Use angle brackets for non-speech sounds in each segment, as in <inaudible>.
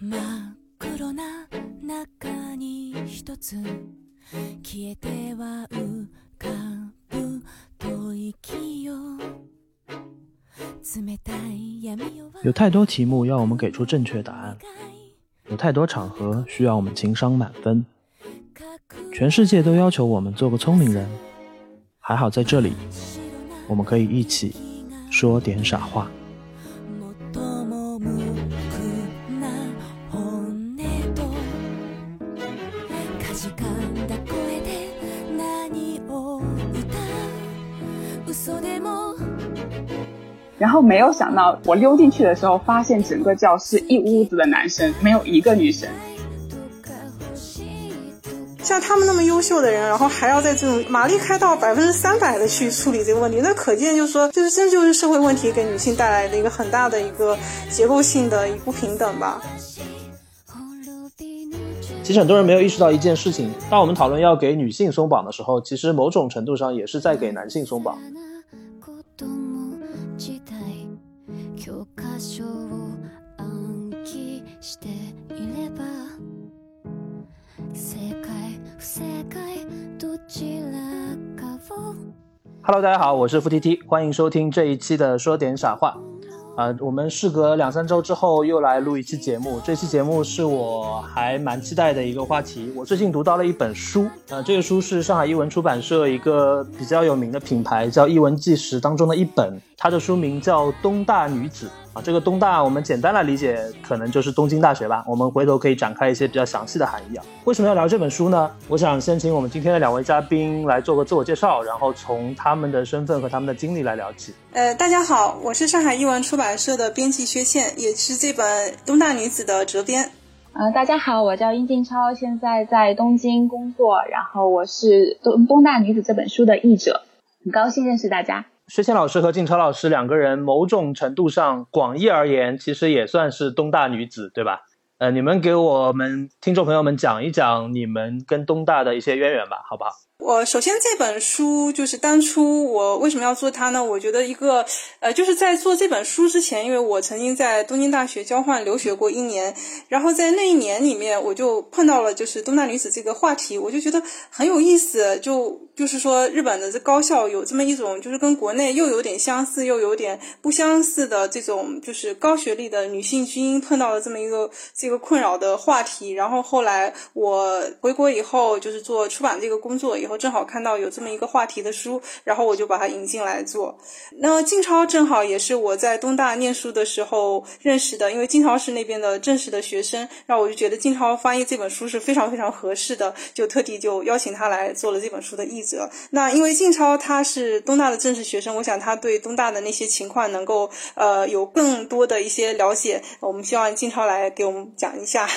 真っ黒な中に一つ消えては浮かぶ吐息よ冷たい闇夜は有太多题目要我们给出正确答案，有太多场合需要我们情商满分，全世界都要求我们做个聪明人。还好在这里，我们可以一起说点傻话。 然后没有想到，我溜进去的时候，发现整个教室一屋子的男生，没有一个女生。像他们那么优秀的人，然后还要在这种马力开到百分之三百的去处理这个问题，那可见就是说，就是这就是社会问题给女性带来的一个很大的一个结构性的一不平等吧。其实很多人没有意识到一件事情：当我们讨论要给女性松绑的时候，其实某种程度上也是在给男性松绑。教科書を暗記していれば正解不正解どちらかを Hello，大家好，我是付 T T，欢迎收听这一期的说点傻话。啊、我们事隔两三周之后又来录一期节目，这期节目是我还蛮期待的一个话题。我最近读到了一本书，呃，这个书是上海译文出版社一个比较有名的品牌叫《译文纪实》当中的一本，它的书名叫《东大女子》 啊。这个东大我们简单来理解，可能就是东京大学吧。我们回头可以展开一些比较详细的含义啊。为什么要聊这本书呢？我想先请我们今天的两位嘉宾来做个自我介绍，然后从他们的身份和他们的经历来聊起。呃，大家好，我是上海译文出版社的编辑薛倩，也是这本《东大女子》的责编。呃，大家好，我叫殷静超，现在在东京工作，然后我是《东东大女子》这本书的译者，很高兴认识大家。薛倩老师和静超老师两个人，某种程度上广义而言，其实也算是东大女子，对吧？呃，你们给我们听众朋友们讲一讲你们跟东大的一些渊源吧，好不好？我首先这本书就是当初我为什么要做它呢？我觉得一个呃，就是在做这本书之前，因为我曾经在东京大学交换留学过一年，然后在那一年里面，我就碰到了就是东大女子这个话题，我就觉得很有意思，就就是说日本的这高校有这么一种就是跟国内又有点相似又有点不相似的这种就是高学历的女性精英碰到了这么一个这个困扰的话题，然后后来我回国以后就是做出版这个工作以后，我正好看到有这么一个话题的书，然后我就把它引进来做。那静超正好也是我在东大念书的时候认识的，因为静超是那边的正式的学生，然后我就觉得静超翻译这本书是非常非常合适的，就特地就邀请他来做了这本书的译者。那因为静超他是东大的正式学生，我想他对东大的那些情况能够呃有更多的一些了解，我们希望静超来给我们讲一下。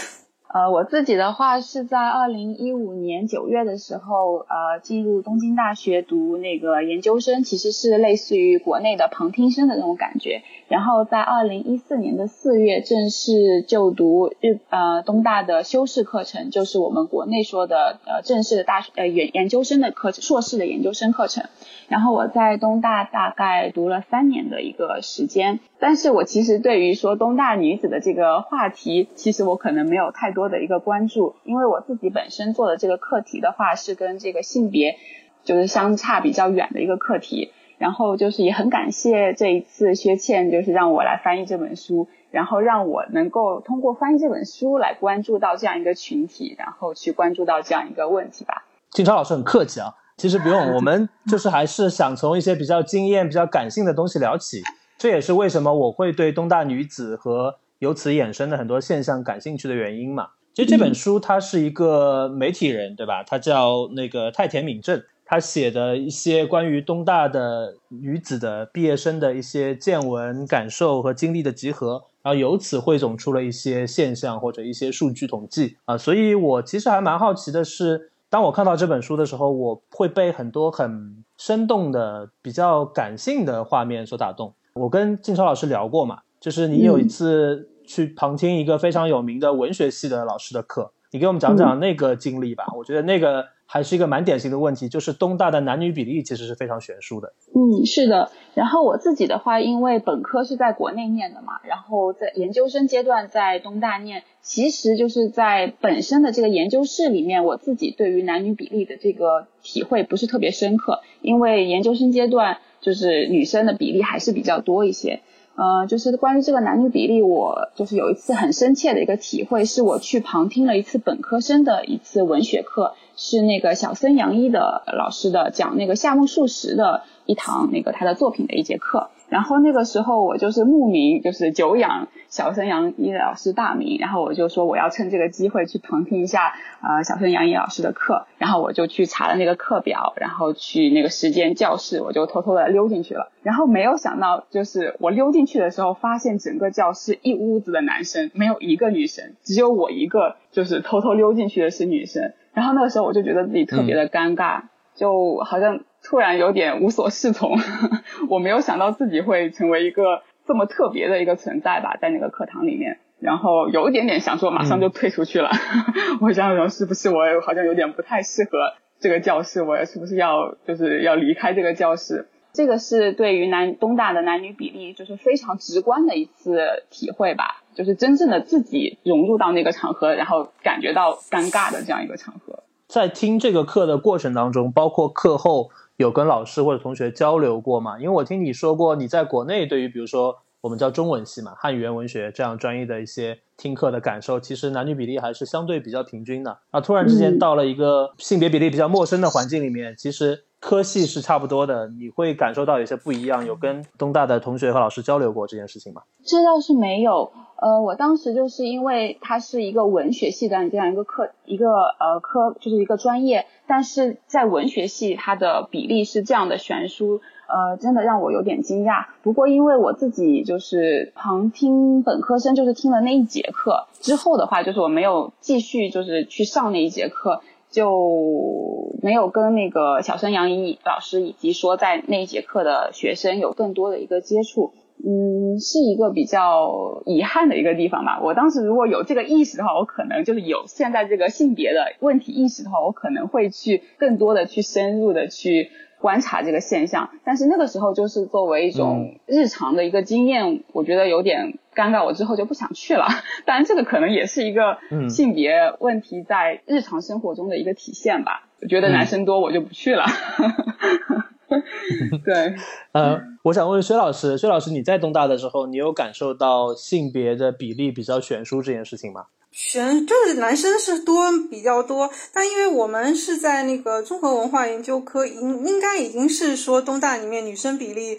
呃，我自己的话是在二零一五年九月的时候，呃，进入东京大学读那个研究生，其实是类似于国内的旁听生的那种感觉。然后在二零一四年的四月正式就读日呃东大的修士课程，就是我们国内说的呃正式的大学呃研研究生的课程，硕士的研究生课程。然后我在东大大概读了三年的一个时间，但是我其实对于说东大女子的这个话题，其实我可能没有太多的一个关注，因为我自己本身做的这个课题的话是跟这个性别就是相差比较远的一个课题。然后就是也很感谢这一次薛倩，就是让我来翻译这本书，然后让我能够通过翻译这本书来关注到这样一个群体，然后去关注到这样一个问题吧。金超老师很客气啊，其实不用，我们 <laughs> 就是还是想从一些比较经验、比较感性的东西聊起。这也是为什么我会对东大女子和由此衍生的很多现象感兴趣的原因嘛。其实这本书它是一个媒体人，对吧？他叫那个太田敏正，他写的一些关于东大的女子的毕业生的一些见闻、感受和经历的集合，然后由此汇总出了一些现象或者一些数据统计啊。所以我其实还蛮好奇的是。当我看到这本书的时候，我会被很多很生动的、比较感性的画面所打动。我跟静超老师聊过嘛，就是你有一次去旁听一个非常有名的文学系的老师的课，你给我们讲讲那个经历吧。我觉得那个还是一个蛮典型的问题，就是东大的男女比例其实是非常悬殊的。嗯，是的。然后我自己的话，因为本科是在国内念的嘛，然后在研究生阶段在东大念，其实就是在本身的这个研究室里面，我自己对于男女比例的这个体会不是特别深刻，因为研究生阶段就是女生的比例还是比较多一些。呃，就是关于这个男女比例，我就是有一次很深切的一个体会，是我去旁听了一次本科生的一次文学课，是那个小森洋一的老师的讲那个夏目漱石的一堂那个他的作品的一节课。然后那个时候我就是慕名，就是久仰小森杨一老师大名，然后我就说我要趁这个机会去旁听一下呃小森杨一老师的课，然后我就去查了那个课表，然后去那个时间教室，我就偷偷的溜进去了。然后没有想到，就是我溜进去的时候，发现整个教室一屋子的男生，没有一个女生，只有我一个，就是偷偷溜进去的是女生。然后那个时候我就觉得自己特别的尴尬，就好像。突然有点无所适从，<laughs> 我没有想到自己会成为一个这么特别的一个存在吧，在那个课堂里面，然后有一点点想说马上就退出去了，<laughs> 我想说是不是我好像有点不太适合这个教室，我是不是要就是要离开这个教室？这个是对于南东大的男女比例就是非常直观的一次体会吧，就是真正的自己融入到那个场合，然后感觉到尴尬的这样一个场合。在听这个课的过程当中，包括课后。有跟老师或者同学交流过吗？因为我听你说过，你在国内对于比如说我们叫中文系嘛，汉语言文学这样专业的一些听课的感受，其实男女比例还是相对比较平均的。啊，突然之间到了一个性别比例比较陌生的环境里面，其实科系是差不多的，你会感受到有些不一样。有跟东大的同学和老师交流过这件事情吗？这倒是没有。呃，我当时就是因为它是一个文学系的这样一个课，一个呃科就是一个专业，但是在文学系它的比例是这样的悬殊，呃，真的让我有点惊讶。不过因为我自己就是旁听本科生，就是听了那一节课之后的话，就是我没有继续就是去上那一节课，就没有跟那个小生杨一老师以及说在那一节课的学生有更多的一个接触。嗯，是一个比较遗憾的一个地方吧。我当时如果有这个意识的话，我可能就是有现在这个性别的问题意识的话，我可能会去更多的去深入的去观察这个现象。但是那个时候就是作为一种日常的一个经验，我觉得有点尴尬，我之后就不想去了。当然，这个可能也是一个性别问题在日常生活中的一个体现吧。我觉得男生多，我就不去了。<laughs> <laughs> 对，呃，我想问薛老师，薛老师，你在东大的时候，你有感受到性别的比例比较悬殊这件事情吗？悬就是男生是多比较多，但因为我们是在那个综合文化研究科，应应该已经是说东大里面女生比例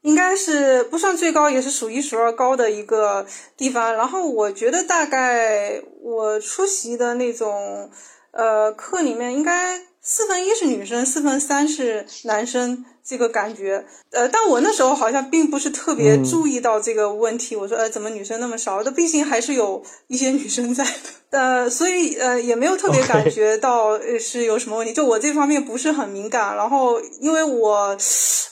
应该是不算最高，也是数一数二高的一个地方。然后我觉得大概我出席的那种呃课里面应该。四分一是女生，四分三是男生，这个感觉，呃，但我那时候好像并不是特别注意到这个问题。我说，呃，怎么女生那么少？但毕竟还是有一些女生在的。呃，所以呃也没有特别感觉到是有什么问题，就我这方面不是很敏感。然后因为我，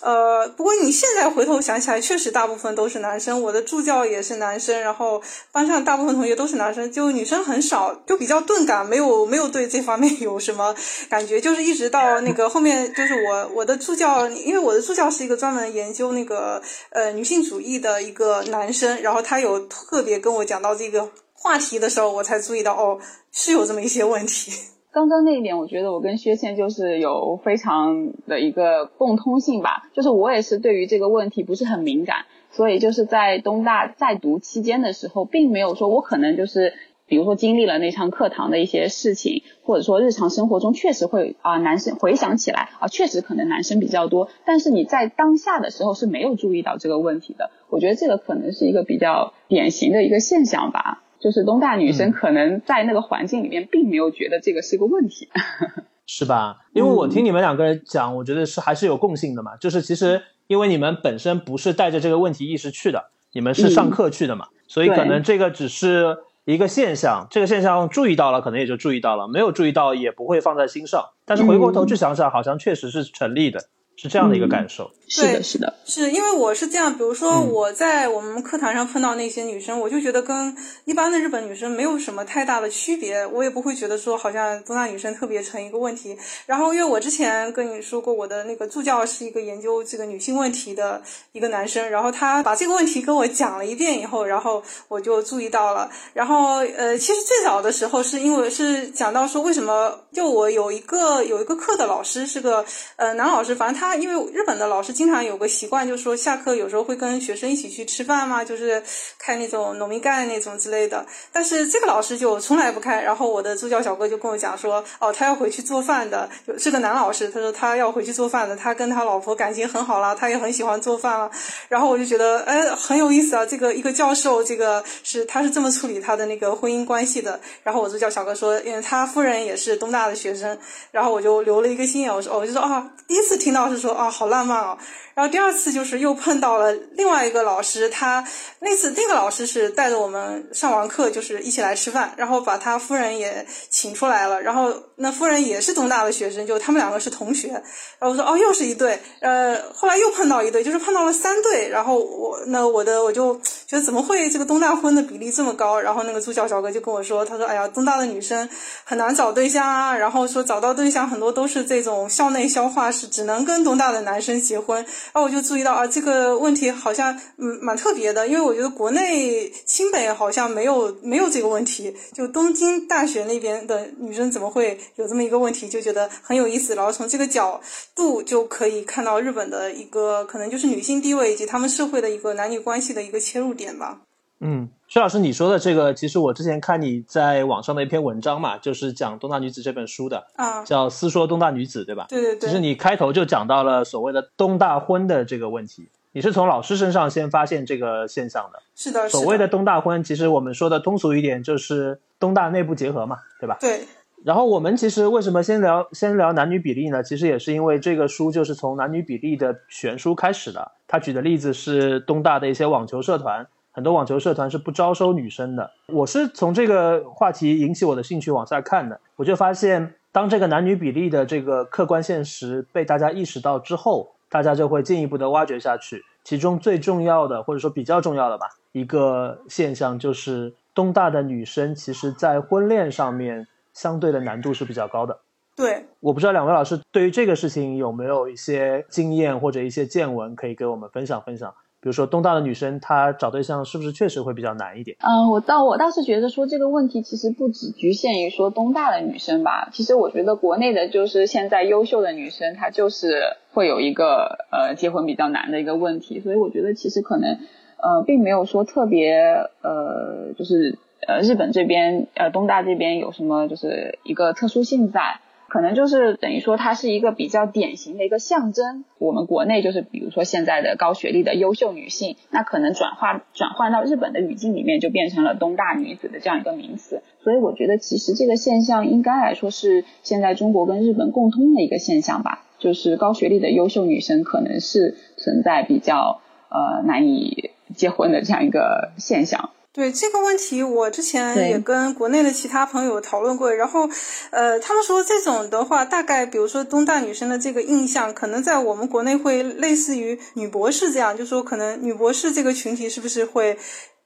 呃，不过你现在回头想起来，确实大部分都是男生。我的助教也是男生，然后班上大部分同学都是男生，就女生很少，就比较钝感，没有没有对这方面 <laughs> 有什么感觉。就是一直到那个后面，就是我我的助教，因为我的助教是一个专门研究那个呃女性主义的一个男生，然后他有特别跟我讲到这个。话题的时候，我才注意到哦，是有这么一些问题。<laughs> 刚刚那一点，我觉得我跟薛倩就是有非常的一个共通性吧，就是我也是对于这个问题不是很敏感，所以就是在东大在读期间的时候，并没有说我可能就是比如说经历了那场课堂的一些事情，或者说日常生活中确实会啊男生回想起来啊确实可能男生比较多，但是你在当下的时候是没有注意到这个问题的。我觉得这个可能是一个比较典型的一个现象吧。就是东大女生可能在那个环境里面，并没有觉得这个是个问题，<laughs> 是吧？因为我听你们两个人讲，我觉得是还是有共性的嘛。就是其实因为你们本身不是带着这个问题意识去的，你们是上课去的嘛，所以可能这个只是一个现象，这个现象注意到了，可能也就注意到了；没有注意到，也不会放在心上。但是回过头去想想，好像确实是成立的。是这样的一个感受。是的，是的，是因为我是这样，比如说我在我们课堂上碰到那些女生，我就觉得跟一般的日本女生没有什么太大的区别，我也不会觉得说好像东大女生特别成一个问题。然后因为我之前跟你说过，我的那个助教是一个研究这个女性问题的一个男生，然后他把这个问题跟我讲了一遍以后，然后我就注意到了。然后呃，其实最早的时候是因为是讲到说为什么就我有一个有一个课的老师是个呃男老师，反正他因为日本的老师。经常有个习惯，就是说下课有时候会跟学生一起去吃饭嘛，就是开那种农民干那种之类的。但是这个老师就从来不开。然后我的助教小哥就跟我讲说，哦，他要回去做饭的，是个男老师。他说他要回去做饭的，他跟他老婆感情很好了，他也很喜欢做饭了。然后我就觉得，哎，很有意思啊。这个一个教授，这个是他是这么处理他的那个婚姻关系的。然后我助教小哥说，因为他夫人也是东大的学生。然后我就留了一个心眼，我说，我就说啊，第一次听到是说啊，好浪漫哦。然后第二次就是又碰到了另外一个老师，他那次那个老师是带着我们上完课，就是一起来吃饭，然后把他夫人也请出来了，然后那夫人也是东大的学生，就他们两个是同学。然后我说哦，又是一对，呃，后来又碰到一对，就是碰到了三对。然后我那我的我就觉得怎么会这个东大婚的比例这么高？然后那个助教小哥就跟我说，他说哎呀，东大的女生很难找对象啊，然后说找到对象很多都是这种校内消化式，只能跟东大的男生结婚。然后我就注意到啊，这个问题好像嗯蛮特别的，因为我觉得国内清北好像没有没有这个问题，就东京大学那边的女生怎么会有这么一个问题，就觉得很有意思。然后从这个角度就可以看到日本的一个可能就是女性地位以及他们社会的一个男女关系的一个切入点吧。嗯，薛老师，你说的这个，其实我之前看你在网上的一篇文章嘛，就是讲《东大女子》这本书的，啊，叫《私说东大女子》，对吧？对对对。其实你开头就讲到了所谓的东大婚的这个问题，你是从老师身上先发现这个现象的。是的。所谓的东大婚，其实我们说的通俗一点，就是东大内部结合嘛，对吧？对。然后我们其实为什么先聊先聊男女比例呢？其实也是因为这个书就是从男女比例的悬殊开始的。他举的例子是东大的一些网球社团。很多网球社团是不招收女生的。我是从这个话题引起我的兴趣往下看的，我就发现，当这个男女比例的这个客观现实被大家意识到之后，大家就会进一步的挖掘下去。其中最重要的，或者说比较重要的吧，一个现象就是东大的女生其实在婚恋上面相对的难度是比较高的。对，我不知道两位老师对于这个事情有没有一些经验或者一些见闻可以给我们分享分享。比如说东大的女生，她找对象是不是确实会比较难一点？嗯，我倒我倒是觉得说这个问题其实不只局限于说东大的女生吧。其实我觉得国内的就是现在优秀的女生，她就是会有一个呃结婚比较难的一个问题。所以我觉得其实可能呃并没有说特别呃就是呃日本这边呃东大这边有什么就是一个特殊性在。可能就是等于说，它是一个比较典型的一个象征。我们国内就是，比如说现在的高学历的优秀女性，那可能转化转换到日本的语境里面，就变成了东大女子的这样一个名词。所以我觉得，其实这个现象应该来说是现在中国跟日本共通的一个现象吧，就是高学历的优秀女生可能是存在比较呃难以结婚的这样一个现象。对这个问题，我之前也跟国内的其他朋友讨论过，然后，呃，他们说这种的话，大概比如说东大女生的这个印象，可能在我们国内会类似于女博士这样，就说可能女博士这个群体是不是会，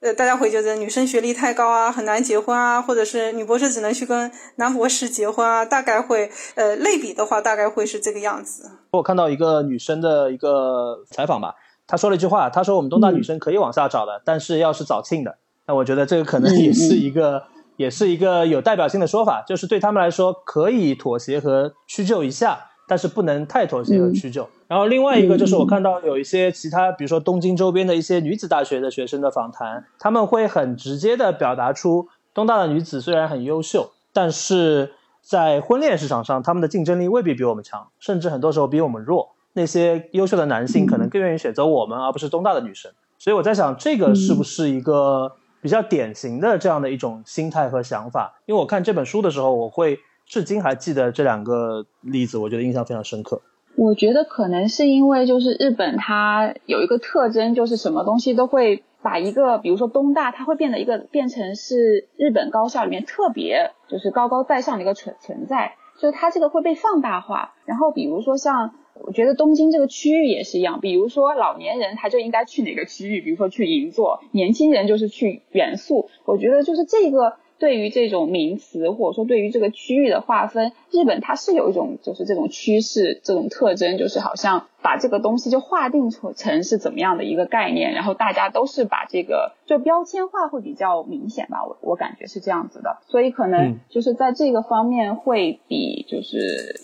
呃，大家会觉得女生学历太高啊，很难结婚啊，或者是女博士只能去跟男博士结婚啊，大概会，呃，类比的话，大概会是这个样子。我看到一个女生的一个采访吧，她说了一句话，她说我们东大女生可以往下找的，但是要是早庆的。那我觉得这个可能也是一个，也是一个有代表性的说法，就是对他们来说可以妥协和屈就一下，但是不能太妥协和屈就。然后另外一个就是我看到有一些其他，比如说东京周边的一些女子大学的学生的访谈，他们会很直接的表达出，东大的女子虽然很优秀，但是在婚恋市场上，他们的竞争力未必比我们强，甚至很多时候比我们弱。那些优秀的男性可能更愿意选择我们，而不是东大的女生。所以我在想，这个是不是一个？比较典型的这样的一种心态和想法，因为我看这本书的时候，我会至今还记得这两个例子，我觉得印象非常深刻。我觉得可能是因为就是日本它有一个特征，就是什么东西都会把一个，比如说东大，它会变得一个变成是日本高校里面特别就是高高在上的一个存存在，就是它这个会被放大化。然后比如说像我觉得东京这个区域也是一样，比如说老年人他就应该去哪个区域，比如说去银座，年轻人就是去元素。我觉得就是这个。对于这种名词，或者说对于这个区域的划分，日本它是有一种就是这种趋势、这种特征，就是好像把这个东西就划定成成是怎么样的一个概念，然后大家都是把这个就标签化会比较明显吧，我我感觉是这样子的，所以可能就是在这个方面会比就是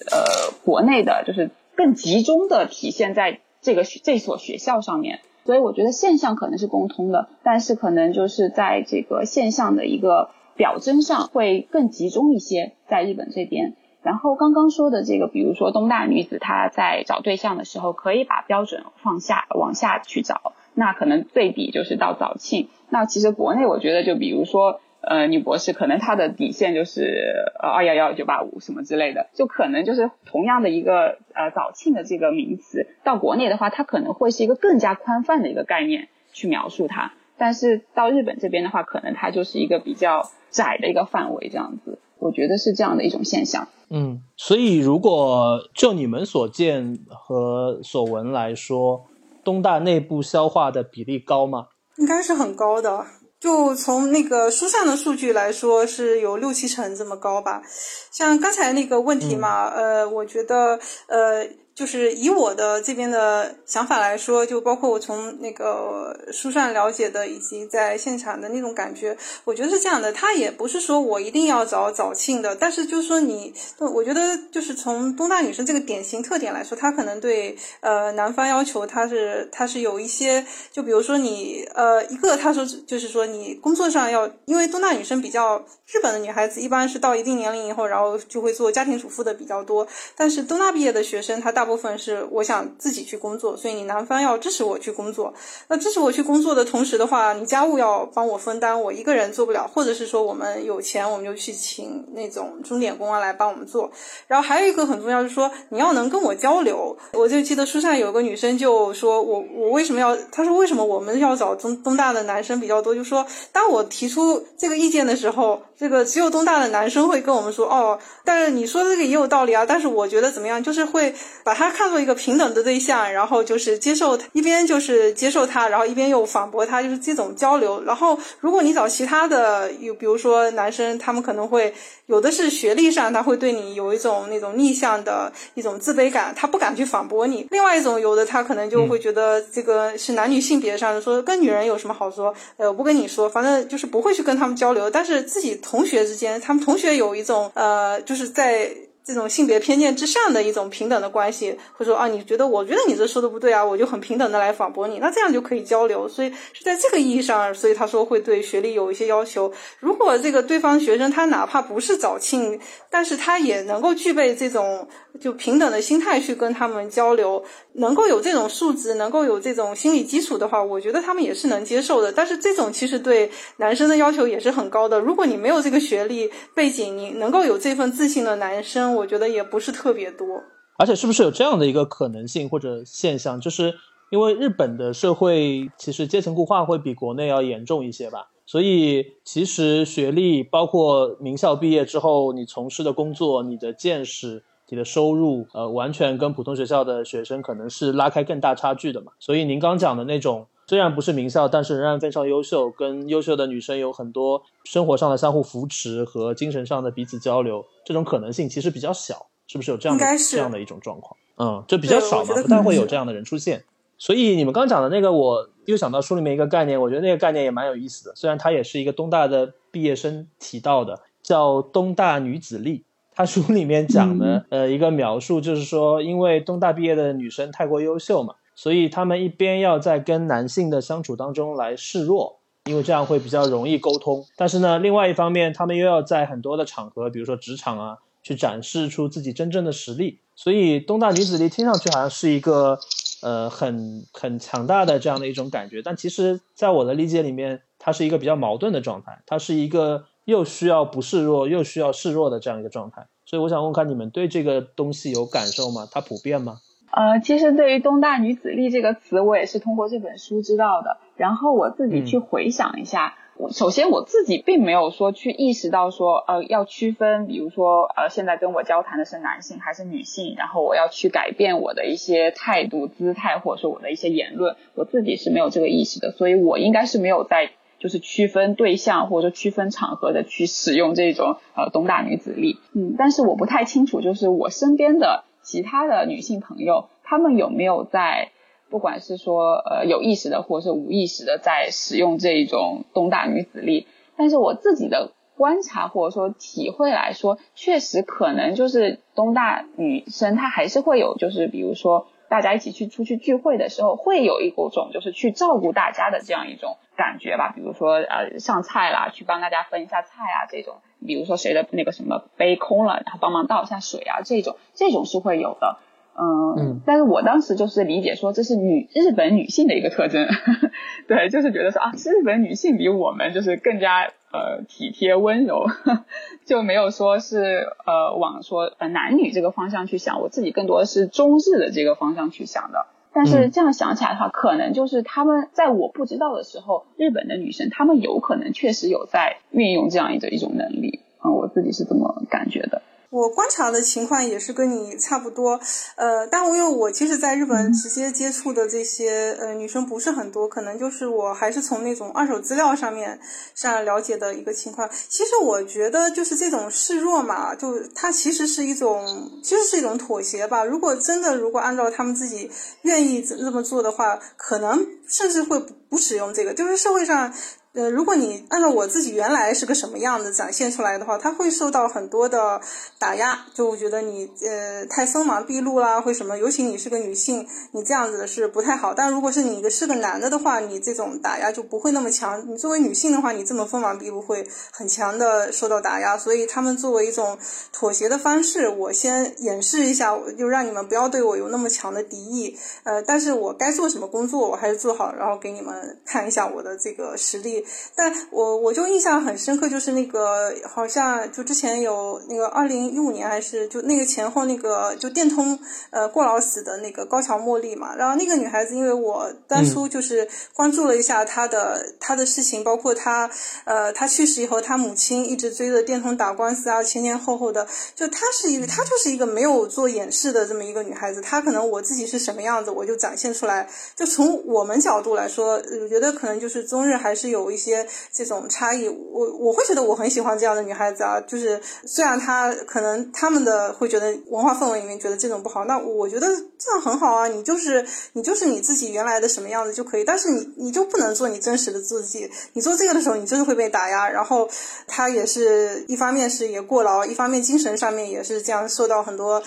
呃国内的就是更集中的体现在这个这所学校上面，所以我觉得现象可能是共通的，但是可能就是在这个现象的一个。表征上会更集中一些，在日本这边。然后刚刚说的这个，比如说东大女子她在找对象的时候，可以把标准放下，往下去找。那可能最底就是到早庆。那其实国内我觉得，就比如说呃女博士，可能她的底线就是呃二幺幺九八五什么之类的，就可能就是同样的一个呃早庆的这个名词，到国内的话，它可能会是一个更加宽泛的一个概念去描述它。但是到日本这边的话，可能它就是一个比较。窄的一个范围，这样子，我觉得是这样的一种现象。嗯，所以如果就你们所见和所闻来说，东大内部消化的比例高吗？应该是很高的。就从那个书上的数据来说，是有六七成这么高吧。像刚才那个问题嘛，呃，我觉得，呃。就是以我的这边的想法来说，就包括我从那个书上了解的，以及在现场的那种感觉，我觉得是这样的。他也不是说我一定要找早庆的，但是就是说你，我觉得就是从东大女生这个典型特点来说，她可能对呃男方要求，他是他是有一些，就比如说你呃一个他说就是说你工作上要，因为东大女生比较日本的女孩子一般是到一定年龄以后，然后就会做家庭主妇的比较多，但是东大毕业的学生他大。大部分是我想自己去工作，所以你男方要支持我去工作。那支持我去工作的同时的话，你家务要帮我分担，我一个人做不了。或者是说我们有钱，我们就去请那种钟点工啊来帮我们做。然后还有一个很重要，就是说你要能跟我交流。我就记得书上有个女生就说我我为什么要？她说为什么我们要找东东大的男生比较多？就说当我提出这个意见的时候，这个只有东大的男生会跟我们说哦，但是你说的这个也有道理啊。但是我觉得怎么样，就是会把。把他看作一个平等的对象，然后就是接受，一边就是接受他，然后一边又反驳他，就是这种交流。然后如果你找其他的，有比如说男生，他们可能会有的是学历上他会对你有一种那种逆向的一种自卑感，他不敢去反驳你。另外一种有的他可能就会觉得这个是男女性别上的，说跟女人有什么好说？呃，我不跟你说，反正就是不会去跟他们交流。但是自己同学之间，他们同学有一种呃，就是在。这种性别偏见之上的一种平等的关系，会说啊，你觉得我觉得你这说的不对啊，我就很平等的来反驳你，那这样就可以交流。所以是在这个意义上，所以他说会对学历有一些要求。如果这个对方学生他哪怕不是早庆，但是他也能够具备这种就平等的心态去跟他们交流，能够有这种素质，能够有这种心理基础的话，我觉得他们也是能接受的。但是这种其实对男生的要求也是很高的。如果你没有这个学历背景，你能够有这份自信的男生。我觉得也不是特别多，而且是不是有这样的一个可能性或者现象，就是因为日本的社会其实阶层固化会比国内要严重一些吧，所以其实学历包括名校毕业之后你从事的工作、你的见识、你的收入，呃，完全跟普通学校的学生可能是拉开更大差距的嘛。所以您刚讲的那种。虽然不是名校，但是仍然非常优秀。跟优秀的女生有很多生活上的相互扶持和精神上的彼此交流，这种可能性其实比较小，是不是有这样的这样的一种状况？嗯，就比较少嘛，不太会有这样的人出现。所以你们刚讲的那个，我又想到书里面一个概念，我觉得那个概念也蛮有意思的。虽然它也是一个东大的毕业生提到的，叫东大女子力。他书里面讲的呃一个描述就是说，因为东大毕业的女生太过优秀嘛。所以他们一边要在跟男性的相处当中来示弱，因为这样会比较容易沟通。但是呢，另外一方面，他们又要在很多的场合，比如说职场啊，去展示出自己真正的实力。所以东大女子力听上去好像是一个，呃，很很强大的这样的一种感觉。但其实，在我的理解里面，它是一个比较矛盾的状态。它是一个又需要不示弱，又需要示弱的这样一个状态。所以我想问看你们对这个东西有感受吗？它普遍吗？呃，其实对于“东大女子力”这个词，我也是通过这本书知道的。然后我自己去回想一下，首先我自己并没有说去意识到说呃要区分，比如说呃现在跟我交谈的是男性还是女性，然后我要去改变我的一些态度、姿态或者说我的一些言论，我自己是没有这个意识的，所以我应该是没有在就是区分对象或者说区分场合的去使用这种呃东大女子力，嗯，但是我不太清楚就是我身边的其他的女性朋友，她们有没有在。不管是说呃有意识的，或者是无意识的在使用这一种东大女子力，但是我自己的观察或者说体会来说，确实可能就是东大女生她还是会有，就是比如说大家一起去出去聚会的时候，会有一种就是去照顾大家的这样一种感觉吧，比如说呃上菜啦，去帮大家分一下菜啊这种，比如说谁的那个什么杯空了，然后帮忙倒一下水啊这种，这种是会有的。嗯，但是我当时就是理解说这是女日本女性的一个特征，<laughs> 对，就是觉得说啊，日本女性比我们就是更加呃体贴温柔，<laughs> 就没有说是呃往说呃男女这个方向去想，我自己更多的是中日的这个方向去想的。但是这样想起来的话，可能就是他们在我不知道的时候，日本的女生她们有可能确实有在运用这样一的一种能力，嗯，我自己是这么感觉的。我观察的情况也是跟你差不多，呃，但因为我其实在日本直接接触的这些呃女生不是很多，可能就是我还是从那种二手资料上面上了解的一个情况。其实我觉得就是这种示弱嘛，就它其实是一种，其实是一种妥协吧。如果真的如果按照他们自己愿意这么做的话，可能甚至会不使用这个，就是社会上。呃，如果你按照我自己原来是个什么样的展现出来的话，他会受到很多的打压。就我觉得你呃太锋芒毕露啦，或什么，尤其你是个女性，你这样子是不太好。但如果是你是个男的的话，你这种打压就不会那么强。你作为女性的话，你这么锋芒毕露会很强的受到打压。所以他们作为一种妥协的方式，我先掩饰一下，就让你们不要对我有那么强的敌意。呃，但是我该做什么工作，我还是做好，然后给你们看一下我的这个实力。但我我就印象很深刻，就是那个好像就之前有那个二零一五年还是就那个前后那个就电通呃过劳死的那个高桥茉莉嘛，然后那个女孩子，因为我当初就是关注了一下她的她的事情，包括她呃她去世以后，她母亲一直追着电通打官司啊，前前后后的，就她是一个她就是一个没有做掩饰的这么一个女孩子，她可能我自己是什么样子，我就展现出来，就从我们角度来说，我觉得可能就是中日还是有。一些这种差异，我我会觉得我很喜欢这样的女孩子啊。就是虽然她可能他们的会觉得文化氛围里面觉得这种不好，那我觉得这样很好啊。你就是你就是你自己原来的什么样子就可以，但是你你就不能做你真实的自己。你做这个的时候，你就是会被打压。然后她也是一方面是也过劳，一方面精神上面也是这样受到很多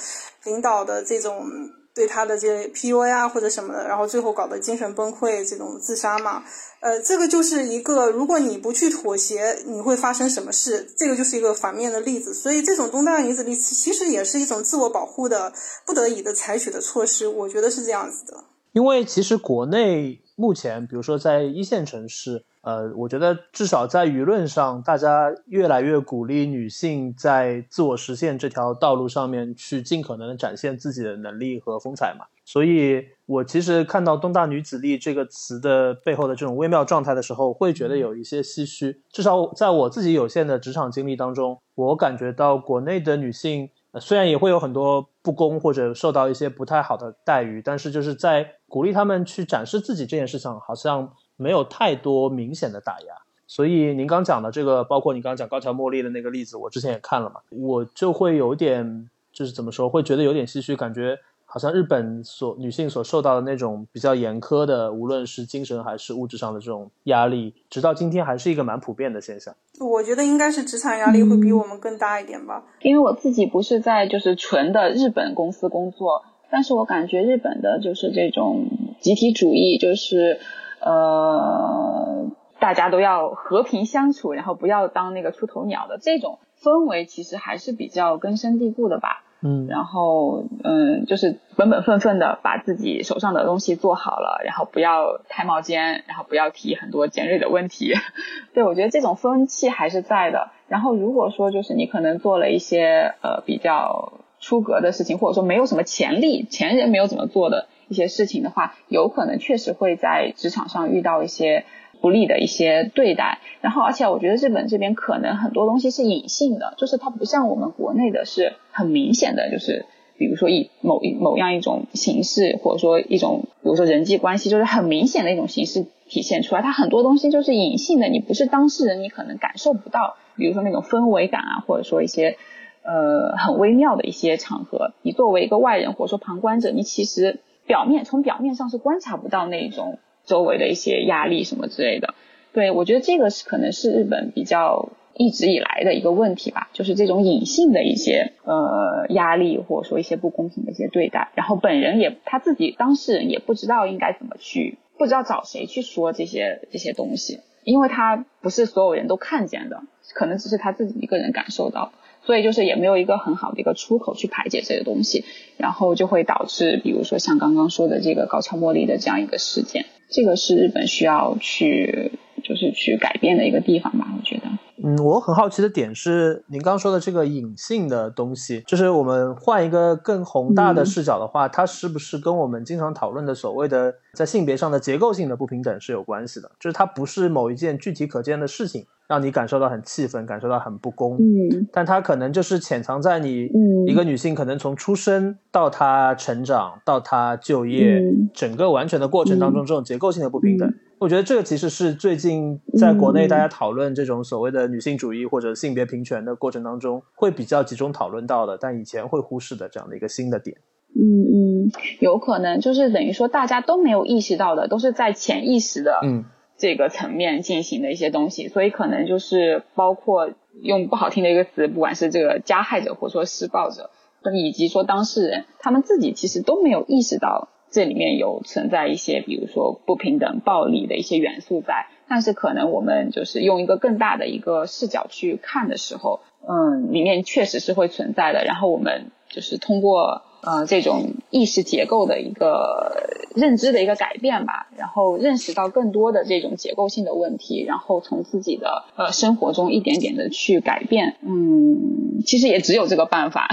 领导的这种对他的这 PUA 啊或者什么的，然后最后搞得精神崩溃，这种自杀嘛。呃，这个就是一个，如果你不去妥协，你会发生什么事？这个就是一个反面的例子。所以，这种东大女子力其实也是一种自我保护的不得已的采取的措施。我觉得是这样子的。因为其实国内目前，比如说在一线城市，呃，我觉得至少在舆论上，大家越来越鼓励女性在自我实现这条道路上面去尽可能的展现自己的能力和风采嘛。所以，我其实看到“东大女子力”这个词的背后的这种微妙状态的时候，会觉得有一些唏嘘。至少在我自己有限的职场经历当中，我感觉到国内的女性虽然也会有很多不公或者受到一些不太好的待遇，但是就是在鼓励他们去展示自己这件事情，好像没有太多明显的打压。所以您刚讲的这个，包括你刚刚讲高桥茉莉的那个例子，我之前也看了嘛，我就会有点，就是怎么说，会觉得有点唏嘘，感觉。好像日本所女性所受到的那种比较严苛的，无论是精神还是物质上的这种压力，直到今天还是一个蛮普遍的现象。我觉得应该是职场压力会比我们更大一点吧。因为我自己不是在就是纯的日本公司工作，但是我感觉日本的就是这种集体主义，就是呃大家都要和平相处，然后不要当那个出头鸟的这种氛围，其实还是比较根深蒂固的吧。嗯，然后嗯，就是本本分分的把自己手上的东西做好了，然后不要太冒尖，然后不要提很多尖锐的问题。<laughs> 对我觉得这种风气还是在的。然后如果说就是你可能做了一些呃比较出格的事情，或者说没有什么潜力，前人没有怎么做的一些事情的话，有可能确实会在职场上遇到一些。不利的一些对待。然后，而且我觉得日本这边可能很多东西是隐性的，就是它不像我们国内的是很明显的，就是比如说以某一某样一种形式，或者说一种比如说人际关系，就是很明显的一种形式体现出来。它很多东西就是隐性的，你不是当事人，你可能感受不到。比如说那种氛围感啊，或者说一些呃很微妙的一些场合，你作为一个外人或者说旁观者，你其实表面从表面上是观察不到那种周围的一些压力什么之类的。对，我觉得这个是可能是日本比较一直以来的一个问题吧，就是这种隐性的一些呃压力，或者说一些不公平的一些对待，然后本人也他自己当事人也不知道应该怎么去，不知道找谁去说这些这些东西，因为他不是所有人都看见的，可能只是他自己一个人感受到，所以就是也没有一个很好的一个出口去排解这个东西，然后就会导致，比如说像刚刚说的这个高桥茉莉的这样一个事件，这个是日本需要去。就是去改变的一个地方吧，我觉得。嗯，我很好奇的点是，您刚刚说的这个隐性的东西，就是我们换一个更宏大的视角的话，它是不是跟我们经常讨论的所谓的在性别上的结构性的不平等是有关系的？就是它不是某一件具体可见的事情。让你感受到很气愤，感受到很不公。嗯，但它可能就是潜藏在你一个女性可能从出生到她成长到她就业整个完全的过程当中，这种结构性的不平等。我觉得这个其实是最近在国内大家讨论这种所谓的女性主义或者性别平权的过程当中，会比较集中讨论到的，但以前会忽视的这样的一个新的点。嗯嗯，有可能就是等于说大家都没有意识到的，都是在潜意识的。嗯。这个层面进行的一些东西，所以可能就是包括用不好听的一个词，不管是这个加害者或者说施暴者，以及说当事人，他们自己其实都没有意识到这里面有存在一些，比如说不平等、暴力的一些元素在。但是可能我们就是用一个更大的一个视角去看的时候，嗯，里面确实是会存在的。然后我们就是通过。呃，这种意识结构的一个认知的一个改变吧，然后认识到更多的这种结构性的问题，然后从自己的呃生活中一点点的去改变。嗯，其实也只有这个办法。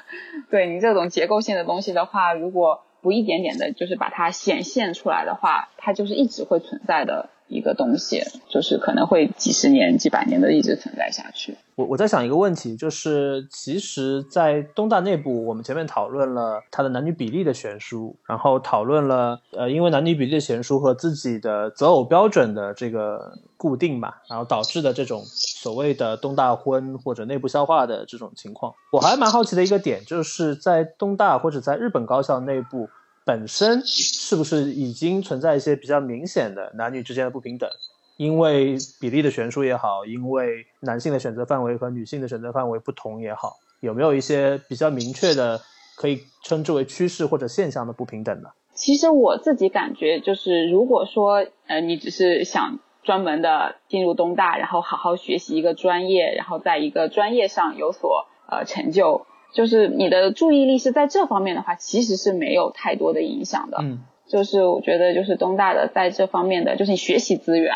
<laughs> 对你这种结构性的东西的话，如果不一点点的，就是把它显现出来的话，它就是一直会存在的。一个东西，就是可能会几十年、几百年的一直存在下去。我我在想一个问题，就是其实，在东大内部，我们前面讨论了它的男女比例的悬殊，然后讨论了呃，因为男女比例的悬殊和自己的择偶标准的这个固定吧，然后导致的这种所谓的东大婚或者内部消化的这种情况。我还蛮好奇的一个点，就是在东大或者在日本高校内部。本身是不是已经存在一些比较明显的男女之间的不平等？因为比例的悬殊也好，因为男性的选择范围和女性的选择范围不同也好，有没有一些比较明确的可以称之为趋势或者现象的不平等呢？其实我自己感觉，就是如果说呃你只是想专门的进入东大，然后好好学习一个专业，然后在一个专业上有所呃成就。就是你的注意力是在这方面的话，其实是没有太多的影响的。嗯，就是我觉得就是东大的在这方面的，就是你学习资源，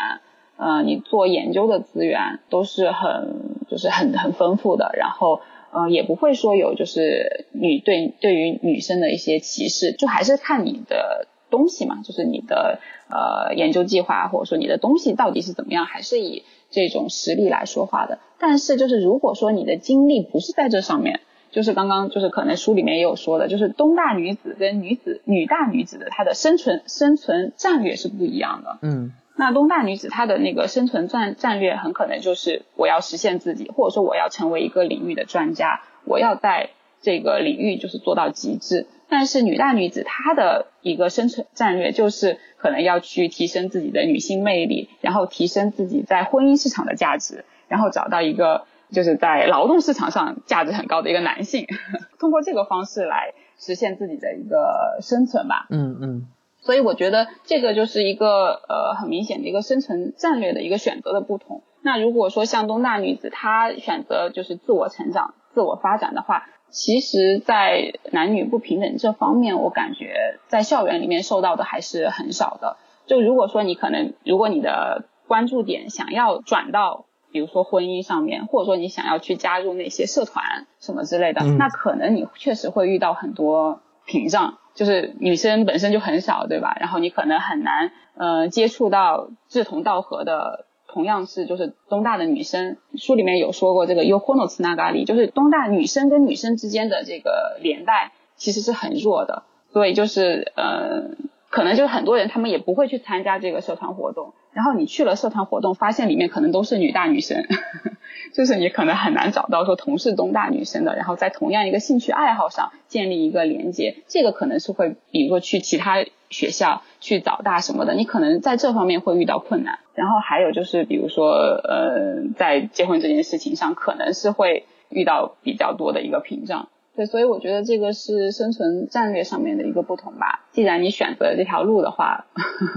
呃，你做研究的资源都是很就是很很丰富的。然后，呃，也不会说有就是女对对于女生的一些歧视，就还是看你的东西嘛，就是你的呃研究计划或者说你的东西到底是怎么样，还是以这种实力来说话的。但是就是如果说你的精力不是在这上面。就是刚刚就是可能书里面也有说的，就是东大女子跟女子女大女子的她的生存生存战略是不一样的。嗯，那东大女子她的那个生存战战略很可能就是我要实现自己，或者说我要成为一个领域的专家，我要在这个领域就是做到极致。但是女大女子她的一个生存战略就是可能要去提升自己的女性魅力，然后提升自己在婚姻市场的价值，然后找到一个。就是在劳动市场上价值很高的一个男性，<laughs> 通过这个方式来实现自己的一个生存吧。嗯嗯。所以我觉得这个就是一个呃很明显的一个生存战略的一个选择的不同。那如果说像东大女子她选择就是自我成长、自我发展的话，其实，在男女不平等这方面，我感觉在校园里面受到的还是很少的。就如果说你可能，如果你的关注点想要转到。比如说婚姻上面，或者说你想要去加入那些社团什么之类的，那可能你确实会遇到很多屏障，就是女生本身就很少，对吧？然后你可能很难呃接触到志同道合的。同样是就是东大的女生，书里面有说过这个 Yokono Tsunagari，就是东大女生跟女生之间的这个连带其实是很弱的，所以就是呃，可能就是很多人他们也不会去参加这个社团活动，然后你去了社团活动，发现里面可能都是女大女生，<laughs> 就是你可能很难找到说同是东大女生的，然后在同样一个兴趣爱好上建立一个连接，这个可能是会比如说去其他。学校去找大什么的，你可能在这方面会遇到困难。然后还有就是，比如说，呃，在结婚这件事情上，可能是会遇到比较多的一个屏障。对，所以我觉得这个是生存战略上面的一个不同吧。既然你选择了这条路的话，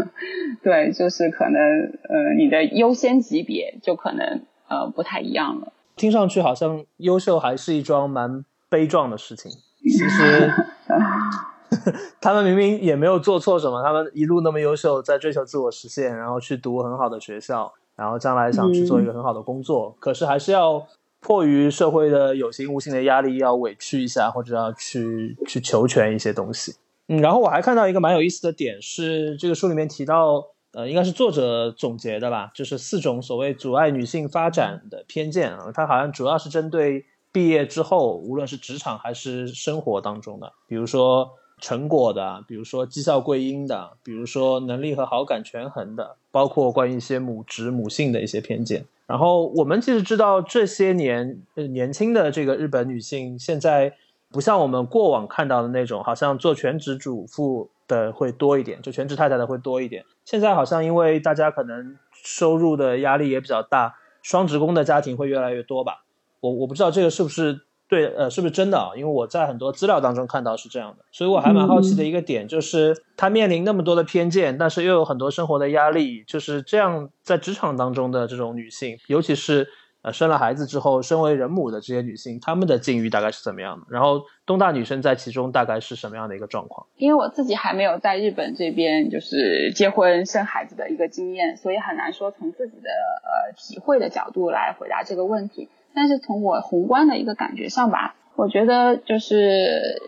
<laughs> 对，就是可能呃，你的优先级别就可能呃不太一样了。听上去好像优秀还是一桩蛮悲壮的事情。其实。<laughs> 他们明明也没有做错什么，他们一路那么优秀，在追求自我实现，然后去读很好的学校，然后将来想去做一个很好的工作，可是还是要迫于社会的有形无形的压力，要委屈一下，或者要去去求全一些东西。嗯，然后我还看到一个蛮有意思的点是，这个书里面提到，呃，应该是作者总结的吧，就是四种所谓阻碍女性发展的偏见啊，它好像主要是针对毕业之后，无论是职场还是生活当中的，比如说。成果的，比如说绩效归因的，比如说能力和好感权衡的，包括关于一些母职母性的一些偏见。然后我们其实知道，这些年年轻的这个日本女性，现在不像我们过往看到的那种，好像做全职主妇的会多一点，就全职太太的会多一点。现在好像因为大家可能收入的压力也比较大，双职工的家庭会越来越多吧。我我不知道这个是不是。对，呃，是不是真的啊？因为我在很多资料当中看到是这样的，所以我还蛮好奇的一个点就是，她面临那么多的偏见，但是又有很多生活的压力，就是这样在职场当中的这种女性，尤其是呃生了孩子之后，身为人母的这些女性，她们的境遇大概是怎么样的？然后东大女生在其中大概是什么样的一个状况？因为我自己还没有在日本这边就是结婚生孩子的一个经验，所以很难说从自己的呃体会的角度来回答这个问题。但是从我宏观的一个感觉上吧，我觉得就是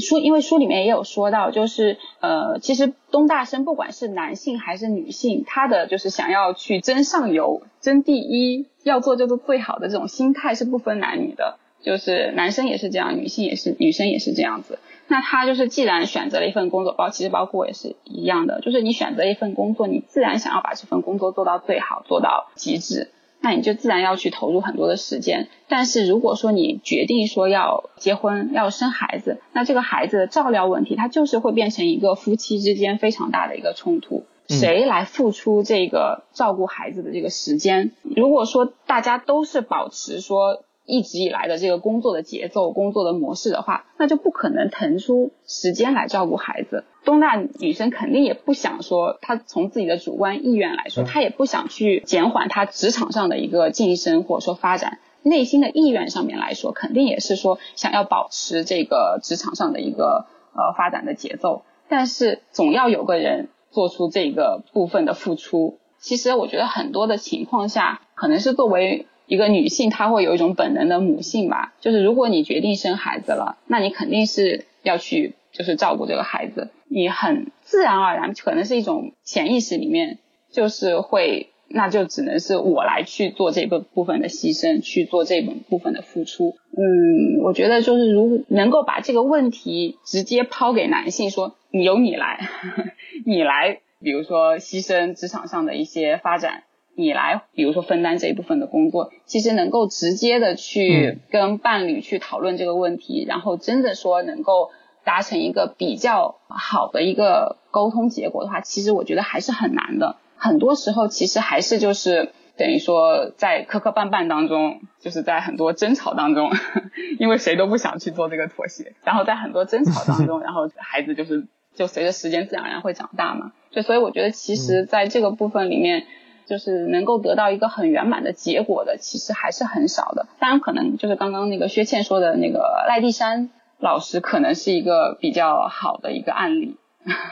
书，因为书里面也有说到，就是呃，其实东大生不管是男性还是女性，他的就是想要去争上游、争第一，要做就是最好的这种心态是不分男女的，就是男生也是这样，女性也是，女生也是这样子。那他就是既然选择了一份工作，包其实包括我也是一样的，就是你选择一份工作，你自然想要把这份工作做到最好，做到极致。那你就自然要去投入很多的时间，但是如果说你决定说要结婚要生孩子，那这个孩子的照料问题，它就是会变成一个夫妻之间非常大的一个冲突，谁来付出这个照顾孩子的这个时间？如果说大家都是保持说。一直以来的这个工作的节奏、工作的模式的话，那就不可能腾出时间来照顾孩子。东大女生肯定也不想说，她从自己的主观意愿来说，她也不想去减缓她职场上的一个晋升或者说发展。内心的意愿上面来说，肯定也是说想要保持这个职场上的一个呃发展的节奏。但是总要有个人做出这个部分的付出。其实我觉得很多的情况下，可能是作为。一个女性她会有一种本能的母性吧，就是如果你决定生孩子了，那你肯定是要去就是照顾这个孩子，你很自然而然可能是一种潜意识里面就是会，那就只能是我来去做这个部分的牺牲，去做这本部分的付出。嗯，我觉得就是如能够把这个问题直接抛给男性，说你由你来，<laughs> 你来，比如说牺牲职场上的一些发展。你来，比如说分担这一部分的工作，其实能够直接的去跟伴侣去讨论这个问题，然后真的说能够达成一个比较好的一个沟通结果的话，其实我觉得还是很难的。很多时候其实还是就是等于说在磕磕绊绊当中，就是在很多争吵当中，<laughs> 因为谁都不想去做这个妥协，然后在很多争吵当中，<laughs> 然后孩子就是就随着时间自然而然会长大嘛。就所以我觉得其实在这个部分里面。就是能够得到一个很圆满的结果的，其实还是很少的。当然，可能就是刚刚那个薛倩说的那个赖蒂山老师，可能是一个比较好的一个案例，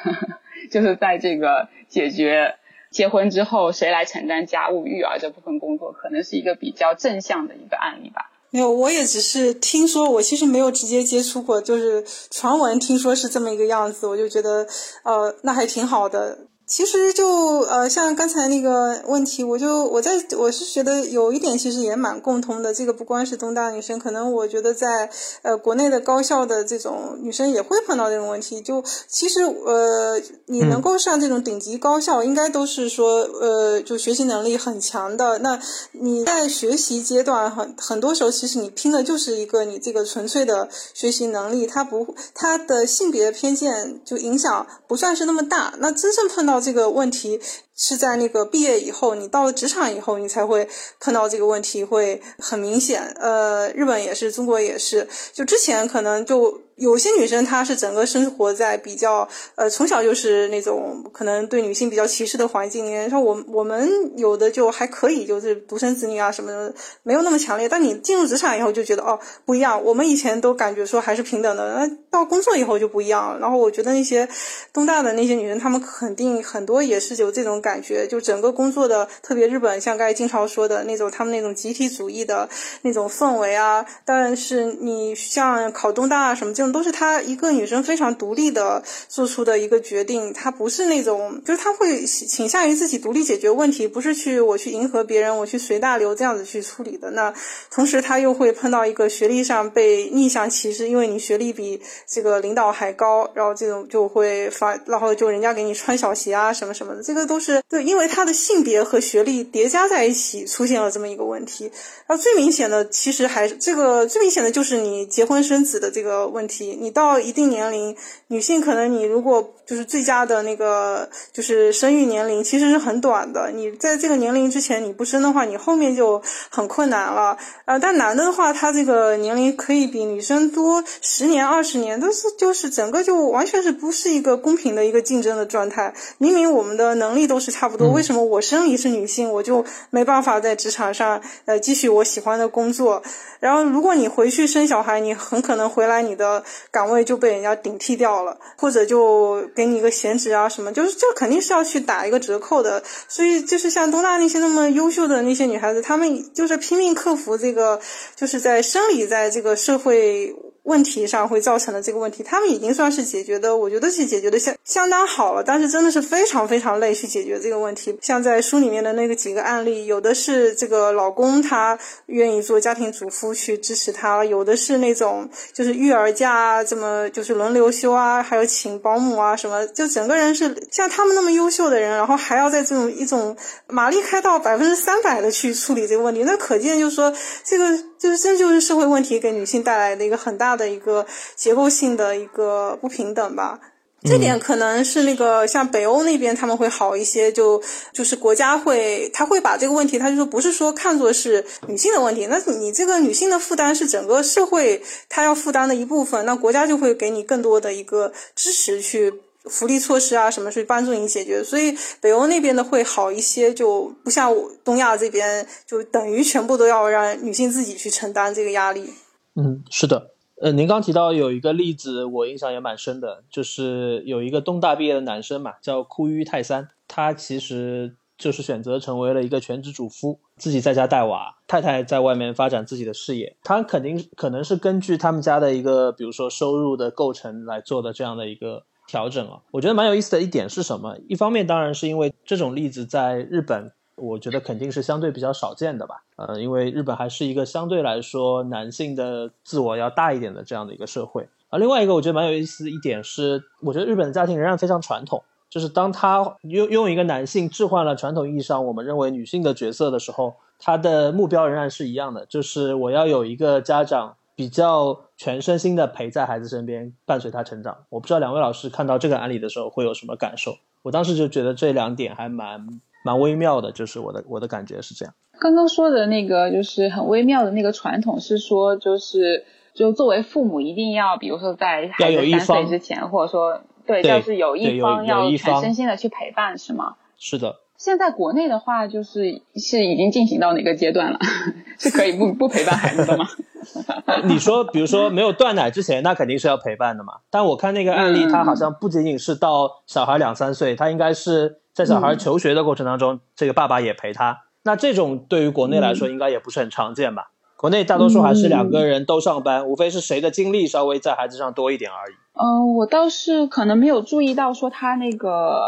<laughs> 就是在这个解决结婚之后谁来承担家务育儿这部分工作，可能是一个比较正向的一个案例吧。没有，我也只是听说，我其实没有直接接触过，就是传闻听说是这么一个样子，我就觉得，呃，那还挺好的。其实就呃，像刚才那个问题，我就我在我是觉得有一点其实也蛮共通的。这个不光是东大女生，可能我觉得在呃国内的高校的这种女生也会碰到这种问题。就其实呃，你能够上这种顶级高校，应该都是说呃，就学习能力很强的。那你在学习阶段很很多时候，其实你拼的就是一个你这个纯粹的学习能力，它不它的性别偏见就影响不算是那么大。那真正碰到这个问题是在那个毕业以后，你到了职场以后，你才会碰到这个问题，会很明显。呃，日本也是，中国也是，就之前可能就。有些女生她是整个生活在比较呃从小就是那种可能对女性比较歧视的环境里面，像我我们有的就还可以，就是独生子女啊什么的没有那么强烈。但你进入职场以后就觉得哦不一样，我们以前都感觉说还是平等的，那到工作以后就不一样了。然后我觉得那些东大的那些女生，她们肯定很多也是有这种感感觉，就整个工作的特别日本，像刚才经常说的那种他们那种集体主义的那种氛围啊。但是你像考东大啊什么这种。都是她一个女生非常独立的做出的一个决定，她不是那种，就是她会倾向于自己独立解决问题，不是去我去迎合别人，我去随大流这样子去处理的。那同时她又会碰到一个学历上被逆向歧视，因为你学历比这个领导还高，然后这种就会发，然后就人家给你穿小鞋啊什么什么的，这个都是对，因为他的性别和学历叠加在一起出现了这么一个问题。然后最明显的其实还是这个最明显的就是你结婚生子的这个问题。你到一定年龄，女性可能你如果就是最佳的那个就是生育年龄，其实是很短的。你在这个年龄之前你不生的话，你后面就很困难了。呃，但男的的话，他这个年龄可以比女生多十年、二十年，都是就是整个就完全是不是一个公平的一个竞争的状态。明明我们的能力都是差不多，为什么我生理是女性，我就没办法在职场上呃继续我喜欢的工作？然后如果你回去生小孩，你很可能回来你的。岗位就被人家顶替掉了，或者就给你一个闲职啊什么，就是这肯定是要去打一个折扣的。所以就是像东大那些那么优秀的那些女孩子，她们就是拼命克服这个，就是在生理在这个社会。问题上会造成的这个问题，他们已经算是解决的，我觉得是解决的相相当好了。但是真的是非常非常累去解决这个问题。像在书里面的那个几个案例，有的是这个老公他愿意做家庭主妇去支持他，有的是那种就是育儿假啊，这么就是轮流休啊，还有请保姆啊什么，就整个人是像他们那么优秀的人，然后还要在这种一种马力开到百分之三百的去处理这个问题，那可见就是说这个就是这就是社会问题给女性带来的一个很大。的一个结构性的一个不平等吧，这点可能是那个像北欧那边他们会好一些，就就是国家会他会把这个问题，他就说不是说看作是女性的问题，那你这个女性的负担是整个社会他要负担的一部分，那国家就会给你更多的一个支持去福利措施啊什么去帮助你解决，所以北欧那边的会好一些，就不像东亚这边就等于全部都要让女性自己去承担这个压力。嗯，是的。呃，您刚提到有一个例子，我印象也蛮深的，就是有一个东大毕业的男生嘛，叫枯于泰三，他其实就是选择成为了一个全职主夫，自己在家带娃，太太在外面发展自己的事业。他肯定可能是根据他们家的一个，比如说收入的构成来做的这样的一个调整啊。我觉得蛮有意思的一点是什么？一方面当然是因为这种例子在日本。我觉得肯定是相对比较少见的吧，呃，因为日本还是一个相对来说男性的自我要大一点的这样的一个社会。而另外一个我觉得蛮有意思的一点是，我觉得日本的家庭仍然非常传统，就是当他用用一个男性置换了传统意义上我们认为女性的角色的时候，他的目标仍然是一样的，就是我要有一个家长比较全身心的陪在孩子身边，伴随他成长。我不知道两位老师看到这个案例的时候会有什么感受？我当时就觉得这两点还蛮。蛮微妙的，就是我的我的感觉是这样。刚刚说的那个就是很微妙的那个传统，是说就是就作为父母一定要，比如说在孩子三岁之前，或者说对，就是有一方要全身心的去陪伴，是吗？是的。现在国内的话，就是是已经进行到哪个阶段了？<laughs> 是可以不不陪伴孩子的吗？<laughs> 你说，比如说没有断奶之前，那肯定是要陪伴的嘛。但我看那个案例，他好像不仅仅是到小孩两三岁，他应该是。在小孩求学的过程当中，这个爸爸也陪他。那这种对于国内来说，应该也不是很常见吧？国内大多数还是两个人都上班，无非是谁的精力稍微在孩子上多一点而已。嗯，我倒是可能没有注意到说他那个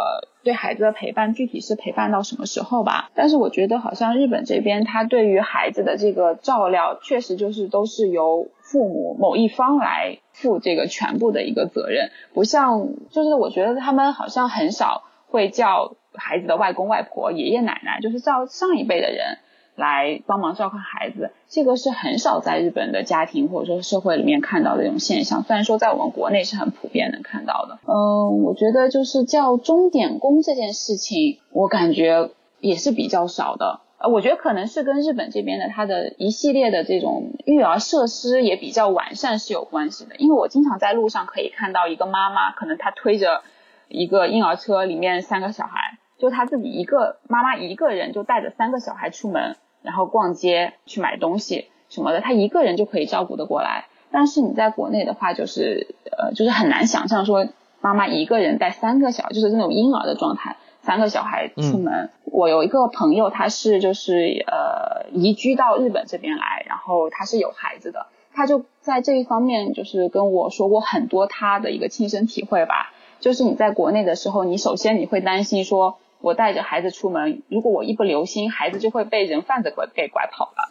对孩子的陪伴具体是陪伴到什么时候吧。但是我觉得好像日本这边他对于孩子的这个照料，确实就是都是由父母某一方来负这个全部的一个责任，不像就是我觉得他们好像很少会叫孩子的外公外婆、爷爷奶奶，就是叫上一辈的人。来帮忙照看孩子，这个是很少在日本的家庭或者说社会里面看到的一种现象。虽然说在我们国内是很普遍能看到的。嗯，我觉得就是叫钟点工这件事情，我感觉也是比较少的。呃，我觉得可能是跟日本这边的它的一系列的这种育儿设施也比较完善是有关系的。因为我经常在路上可以看到一个妈妈，可能她推着一个婴儿车，里面三个小孩，就她自己一个妈妈一个人就带着三个小孩出门。然后逛街去买东西什么的，他一个人就可以照顾得过来。但是你在国内的话，就是呃，就是很难想象说妈妈一个人带三个小，就是那种婴儿的状态，三个小孩出门。我有一个朋友，他是就是呃移居到日本这边来，然后他是有孩子的，他就在这一方面就是跟我说过很多他的一个亲身体会吧。就是你在国内的时候，你首先你会担心说。我带着孩子出门，如果我一不留心，孩子就会被人贩子拐给拐跑了。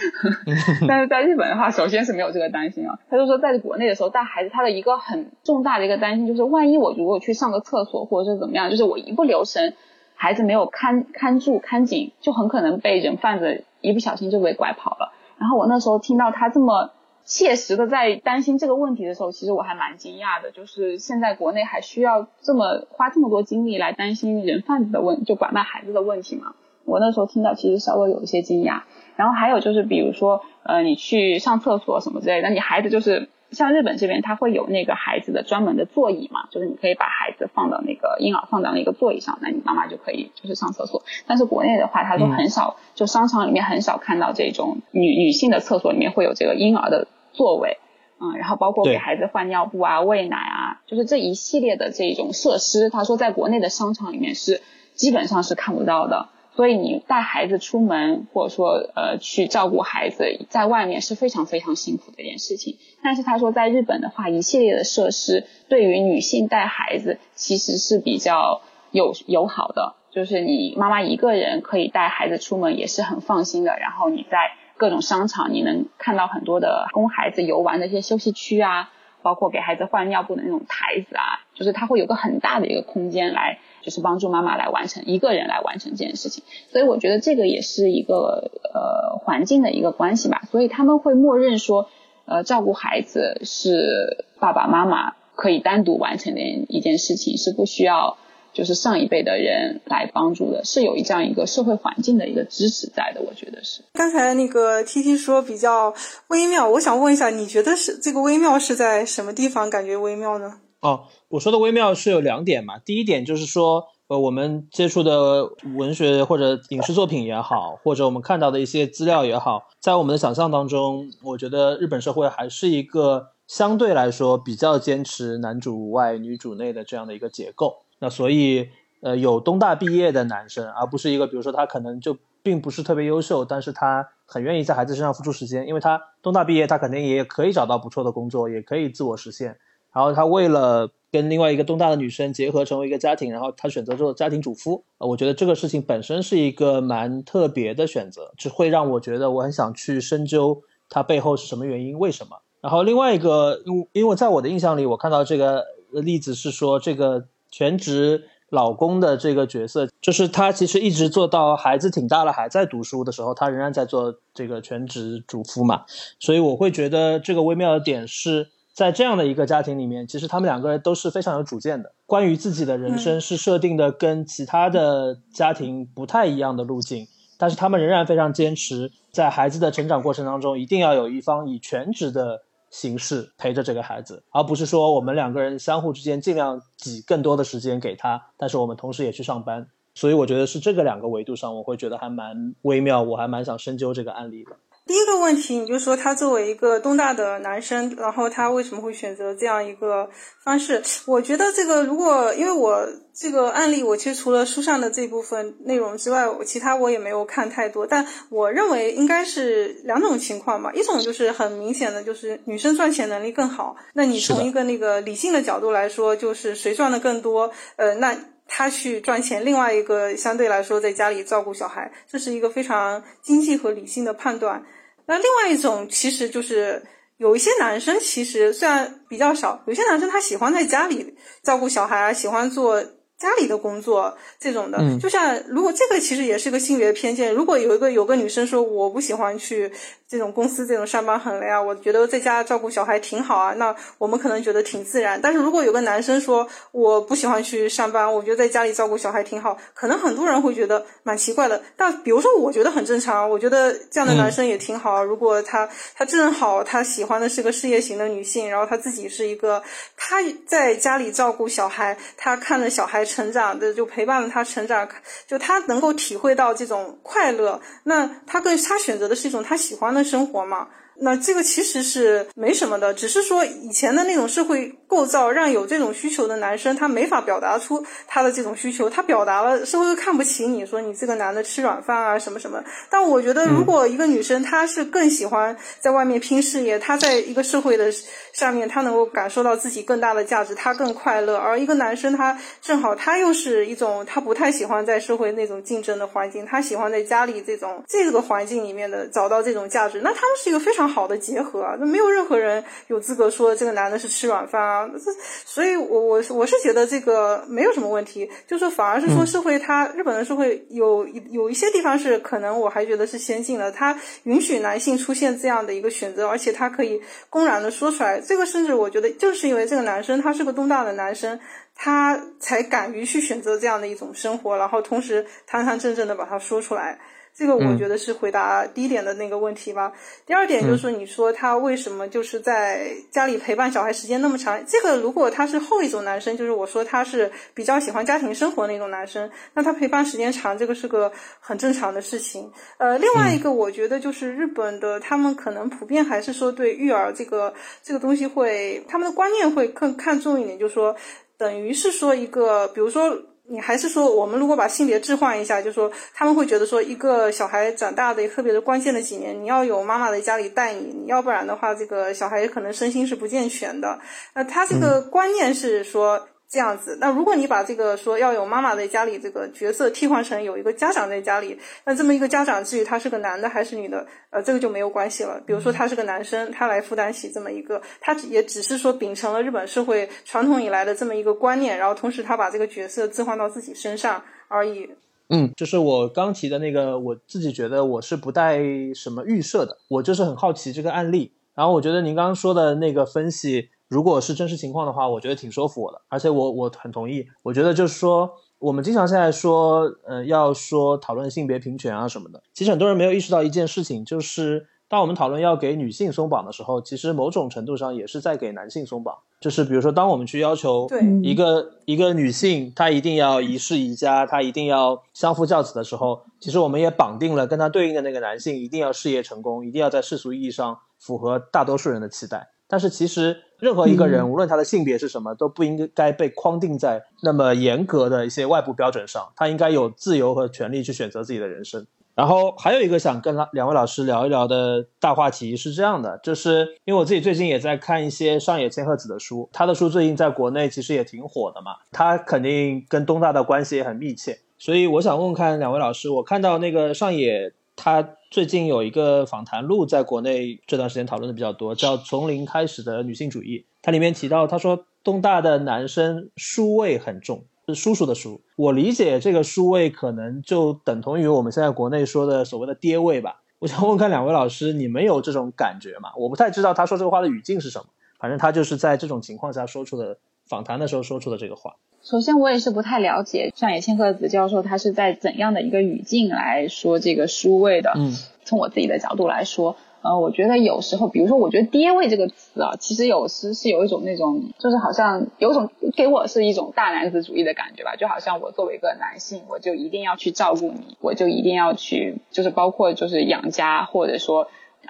<laughs> 但是在日本的话，首先是没有这个担心啊。他就说，在国内的时候带孩子，他的一个很重大的一个担心就是，万一我如果去上个厕所或者是怎么样，就是我一不留神，孩子没有看看住看紧，就很可能被人贩子一不小心就被拐跑了。然后我那时候听到他这么。切实的在担心这个问题的时候，其实我还蛮惊讶的，就是现在国内还需要这么花这么多精力来担心人贩子的问，就拐卖孩子的问题嘛？我那时候听到其实稍微有一些惊讶。然后还有就是，比如说，呃，你去上厕所什么之类的，你孩子就是。像日本这边，他会有那个孩子的专门的座椅嘛，就是你可以把孩子放到那个婴儿放到那个座椅上，那你妈妈就可以就是上厕所。但是国内的话，他都很少，就商场里面很少看到这种女女性的厕所里面会有这个婴儿的座位，嗯，然后包括给孩子换尿布啊、喂奶啊，就是这一系列的这种设施，他说在国内的商场里面是基本上是看不到的。所以你带孩子出门，或者说呃去照顾孩子，在外面是非常非常辛苦的一件事情。但是他说，在日本的话，一系列的设施对于女性带孩子其实是比较友友好的，就是你妈妈一个人可以带孩子出门也是很放心的。然后你在各种商场，你能看到很多的供孩子游玩的一些休息区啊，包括给孩子换尿布的那种台子啊，就是它会有个很大的一个空间来。就是帮助妈妈来完成一个人来完成这件事情，所以我觉得这个也是一个呃环境的一个关系吧。所以他们会默认说，呃，照顾孩子是爸爸妈妈可以单独完成的一件事情，是不需要就是上一辈的人来帮助的，是有这样一个社会环境的一个支持在的。我觉得是。刚才那个 T T 说比较微妙，我想问一下，你觉得是这个微妙是在什么地方感觉微妙呢？哦，我说的微妙是有两点嘛。第一点就是说，呃，我们接触的文学或者影视作品也好，或者我们看到的一些资料也好，在我们的想象当中，我觉得日本社会还是一个相对来说比较坚持男主外女主内的这样的一个结构。那所以，呃，有东大毕业的男生，而不是一个比如说他可能就并不是特别优秀，但是他很愿意在孩子身上付出时间，因为他东大毕业，他肯定也可以找到不错的工作，也可以自我实现。然后他为了跟另外一个东大的女生结合成为一个家庭，然后他选择做家庭主夫。我觉得这个事情本身是一个蛮特别的选择，就会让我觉得我很想去深究它背后是什么原因，为什么。然后另外一个，因因为在我的印象里，我看到这个例子是说，这个全职老公的这个角色，就是他其实一直做到孩子挺大了还在读书的时候，他仍然在做这个全职主妇嘛。所以我会觉得这个微妙的点是。在这样的一个家庭里面，其实他们两个人都是非常有主见的。关于自己的人生是设定的跟其他的家庭不太一样的路径，但是他们仍然非常坚持，在孩子的成长过程当中，一定要有一方以全职的形式陪着这个孩子，而不是说我们两个人相互之间尽量挤更多的时间给他，但是我们同时也去上班。所以我觉得是这个两个维度上，我会觉得还蛮微妙，我还蛮想深究这个案例的。第一个问题，你就说他作为一个东大的男生，然后他为什么会选择这样一个方式？我觉得这个如果因为我这个案例，我其实除了书上的这部分内容之外，我其他我也没有看太多。但我认为应该是两种情况吧，一种就是很明显的就是女生赚钱能力更好，那你从一个那个理性的角度来说，就是谁赚的更多，呃，那。他去赚钱，另外一个相对来说在家里照顾小孩，这是一个非常经济和理性的判断。那另外一种其实就是有一些男生，其实虽然比较少，有些男生他喜欢在家里照顾小孩啊，喜欢做。家里的工作这种的，就像如果这个其实也是个性别偏见。如果有一个有个女生说我不喜欢去这种公司这种上班很累啊，我觉得在家照顾小孩挺好啊，那我们可能觉得挺自然。但是如果有个男生说我不喜欢去上班，我觉得在家里照顾小孩挺好，可能很多人会觉得蛮奇怪的。但比如说，我觉得很正常，我觉得这样的男生也挺好。如果他他正好他喜欢的是个事业型的女性，然后他自己是一个他在家里照顾小孩，他看着小孩。成长的就陪伴了他成长，就他能够体会到这种快乐，那他更他选择的是一种他喜欢的生活嘛。那这个其实是没什么的，只是说以前的那种社会构造，让有这种需求的男生他没法表达出他的这种需求，他表达了，社会又看不起你，说你这个男的吃软饭啊什么什么。但我觉得，如果一个女生她是更喜欢在外面拼事业，她在一个社会的上面，她能够感受到自己更大的价值，她更快乐。而一个男生他正好他又是一种他不太喜欢在社会那种竞争的环境，他喜欢在家里这种这个环境里面的找到这种价值，那他们是一个非常。好的结合啊，那没有任何人有资格说这个男的是吃软饭啊。这，所以我我我是觉得这个没有什么问题，就是反而是说社会它日本的社会有有一些地方是可能我还觉得是先进的，它允许男性出现这样的一个选择，而且他可以公然的说出来。这个甚至我觉得正是因为这个男生他是个东大的男生，他才敢于去选择这样的一种生活，然后同时堂堂正正的把它说出来。这个我觉得是回答第一点的那个问题吧。第二点就是你说他为什么就是在家里陪伴小孩时间那么长？这个如果他是后一种男生，就是我说他是比较喜欢家庭生活那种男生，那他陪伴时间长，这个是个很正常的事情。呃，另外一个我觉得就是日本的他们可能普遍还是说对育儿这个这个东西会他们的观念会更看重一点，就是说等于是说一个，比如说。你还是说，我们如果把性别置换一下，就说他们会觉得说，一个小孩长大的特别的关键的几年，你要有妈妈在家里带你，你要不然的话，这个小孩可能身心是不健全的。那他这个观念是说。这样子，那如果你把这个说要有妈妈在家里这个角色替换成有一个家长在家里，那这么一个家长至于他是个男的还是女的，呃，这个就没有关系了。比如说他是个男生，他来负担起这么一个，他也只是说秉承了日本社会传统以来的这么一个观念，然后同时他把这个角色置换到自己身上而已。嗯，就是我刚提的那个，我自己觉得我是不带什么预设的，我就是很好奇这个案例，然后我觉得您刚刚说的那个分析。如果是真实情况的话，我觉得挺说服我的，而且我我很同意。我觉得就是说，我们经常现在说，呃，要说讨论性别平权啊什么的，其实很多人没有意识到一件事情，就是当我们讨论要给女性松绑的时候，其实某种程度上也是在给男性松绑。就是比如说，当我们去要求一个一个女性她一定要一世一家，她一定要相夫教子的时候，其实我们也绑定了跟她对应的那个男性一定要事业成功，一定要在世俗意义上符合大多数人的期待。但是其实任何一个人，无论他的性别是什么，都不应该被框定在那么严格的一些外部标准上。他应该有自由和权利去选择自己的人生。然后还有一个想跟两位老师聊一聊的大话题是这样的，就是因为我自己最近也在看一些上野千鹤子的书，他的书最近在国内其实也挺火的嘛，他肯定跟东大的关系也很密切。所以我想问问看两位老师，我看到那个上野他。最近有一个访谈录在国内这段时间讨论的比较多，叫《从零开始的女性主义》。它里面提到，他说东大的男生书味很重，是叔叔的书。我理解这个书味可能就等同于我们现在国内说的所谓的爹味吧。我想问看两位老师，你们有这种感觉吗？我不太知道他说这个话的语境是什么，反正他就是在这种情况下说出的，访谈的时候说出的这个话。首先，我也是不太了解上野千鹤子教授他是在怎样的一个语境来说这个书位的。嗯，从我自己的角度来说，呃，我觉得有时候，比如说，我觉得“爹味”这个词啊，其实有时是有一种那种，就是好像有种给我是一种大男子主义的感觉吧，就好像我作为一个男性，我就一定要去照顾你，我就一定要去，就是包括就是养家，或者说。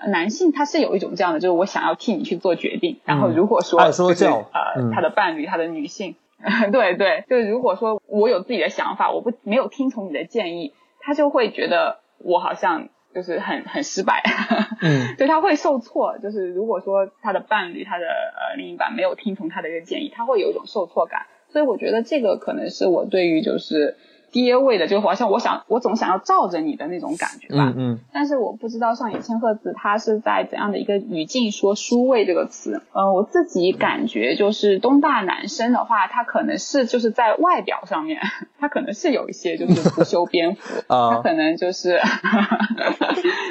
男性他是有一种这样的，就是我想要替你去做决定，然后如果说爱说就是教呃嗯他的伴侣他的女性，<laughs> 对对，就是如果说我有自己的想法，我不没有听从你的建议，他就会觉得我好像就是很很失败，<laughs> 嗯对他会受挫。就是如果说他的伴侣他的呃另一半没有听从他的一个建议，他会有一种受挫感。所以我觉得这个可能是我对于就是爹味的，就好像我想我总想要罩着你的那种感觉吧。嗯嗯但是我不知道上野千鹤子他是在怎样的一个语境说“叔味”这个词。呃，我自己感觉就是东大男生的话，他可能是就是在外表上面，他可能是有一些就是不修边幅，啊他可能就是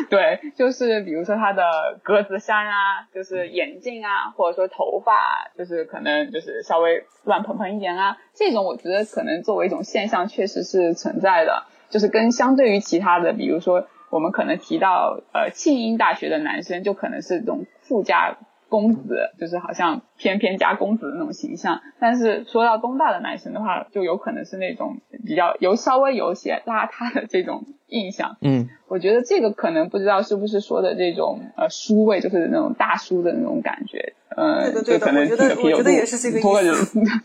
对，就是比如说他的格子衫啊，就是眼镜啊，或者说头发，就是可能就是稍微乱蓬蓬一点啊，这种我觉得可能作为一种现象确实是存在的。就是跟相对于其他的，比如说我们可能提到呃庆应大学的男生，就可能是这种富家公子，就是好像翩翩家公子的那种形象。但是说到东大的男生的话，就有可能是那种比较有稍微有些邋遢的这种印象。嗯我觉得这个可能不知道是不是说的这种呃书味，就是那种大叔的那种感觉。呃，对的对的就可能我觉得也是这个意思拖个人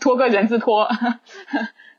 拖个人字拖。<laughs>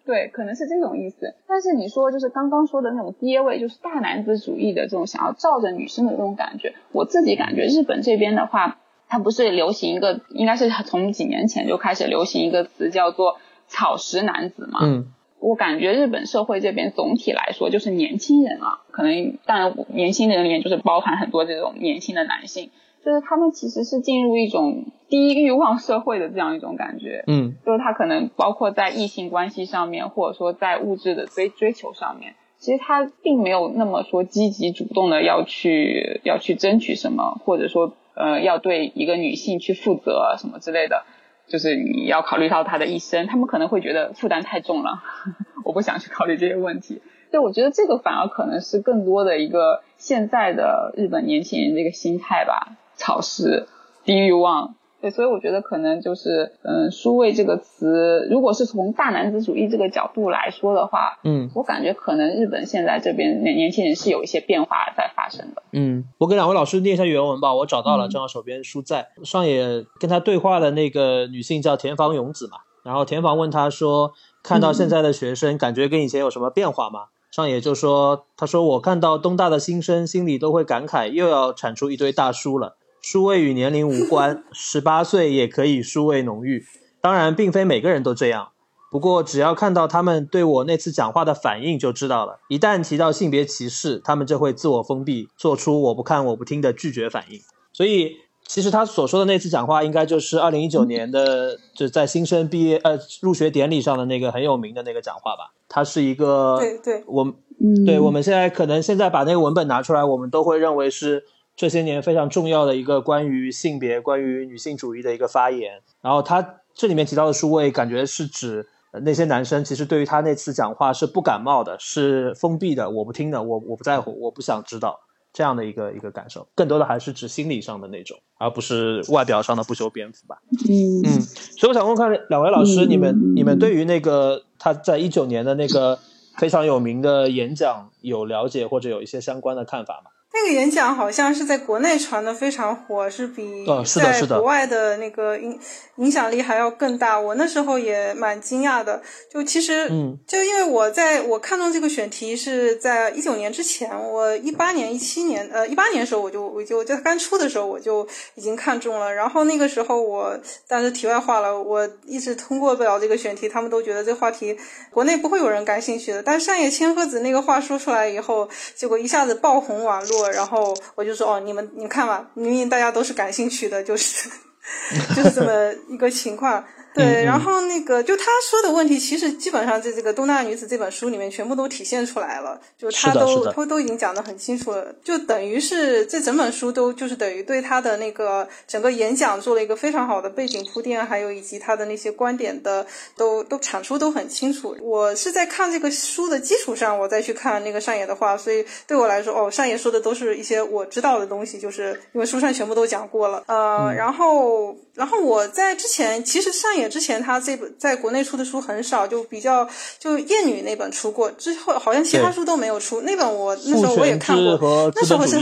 对，可能是这种意思。但是你说就是刚刚说的那种爹味，就是大男子主义的这种想要罩着女生的这种感觉，我自己感觉日本这边的话，它不是流行一个，应该是从几年前就开始流行一个词叫做草食男子嘛。嗯我感觉日本社会这边总体来说就是年轻人啊，可能当然年轻人里面就是包含很多这种年轻的男性，就是他们其实是进入一种低欲望社会的这样一种感觉。嗯就是他可能包括在异性关系上面，或者说在物质的追追求上面，其实他并没有那么说积极主动的要去要去争取什么，或者说呃要对一个女性去负责什么之类的，就是你要考虑到她的一生，他们可能会觉得负担太重了，<laughs> 我不想去考虑这些问题。所以我觉得这个反而可能是更多的一个现在的日本年轻人的一个心态吧，草食、低欲望。对，所以我觉得可能就是，嗯，“书味”这个词，如果是从大男子主义这个角度来说的话，嗯我感觉可能日本现在这边年年轻人是有一些变化在发生的。嗯，我给两位老师念一下原文吧，我找到了，嗯正好手边书在。上野跟他对话的那个女性叫田房勇子嘛，然后田房问他说，看到现在的学生，感觉跟以前有什么变化吗？上野就说，他说我看到东大的新生，心里都会感慨，又要产出一堆大叔了。书味与年龄无关，十八岁也可以书味浓郁。当然，并非每个人都这样。不过，只要看到他们对我那次讲话的反应，就知道了。一旦提到性别歧视，他们就会自我封闭，做出我不看、我不听的拒绝反应。所以，其实他所说的那次讲话，应该就是二零一九年的，就在新生毕业呃入学典礼上的那个很有名的那个讲话吧。他是一个，对对我们嗯对我们现在可能现在把那个文本拿出来，我们都会认为是这些年非常重要的一个关于性别、关于女性主义的一个发言。然后他这里面提到的数位，感觉是指那些男生其实对于他那次讲话是不感冒的，是封闭的，我不听的，我我不在乎，我不想知道这样的一个一个感受。更多的还是指心理上的那种，而不是外表上的不修边幅吧。嗯嗯，所以我想问看两位老师，你们你们对于那个他在一九年的那个非常有名的演讲有了解或者有一些相关的看法吗？那个演讲好像是在国内传的非常火，是比在国外的那个影影响力还要更大。我那时候也蛮惊讶的，就其实，嗯，就因为我在我看中这个选题是在一九年之前，我一八年、一七年，呃，一八年的时候我就我就就刚出的时候我就已经看中了。然后那个时候我，但是题外话了，我一直通过不了这个选题，他们都觉得这话题国内不会有人感兴趣的。但上野千鹤子那个话说出来以后，结果一下子爆红网络，然后我就说哦，你们你看吧，明明大家都是感兴趣的，就是 <laughs> 就是这么一个情况。对，然后那个就他说的问题，其实基本上在这个《东大女子》这本书里面全部都体现出来了，就他都是的是的都都已经讲得很清楚了，就等于是这整本书都就是等于对他的那个整个演讲做了一个非常好的背景铺垫，还有以及他的那些观点的都都阐述都很清楚。我是在看这个书的基础上，我再去看那个上野的话，所以对我来说，哦，上野说的都是一些我知道的东西，就是因为书上全部都讲过了。呃，然后然后我在之前其实上野之前他这本在国内出的书很少，就比较就厌女那本出过，之后好像其他书都没有出。那本我那时候我也看过那时候是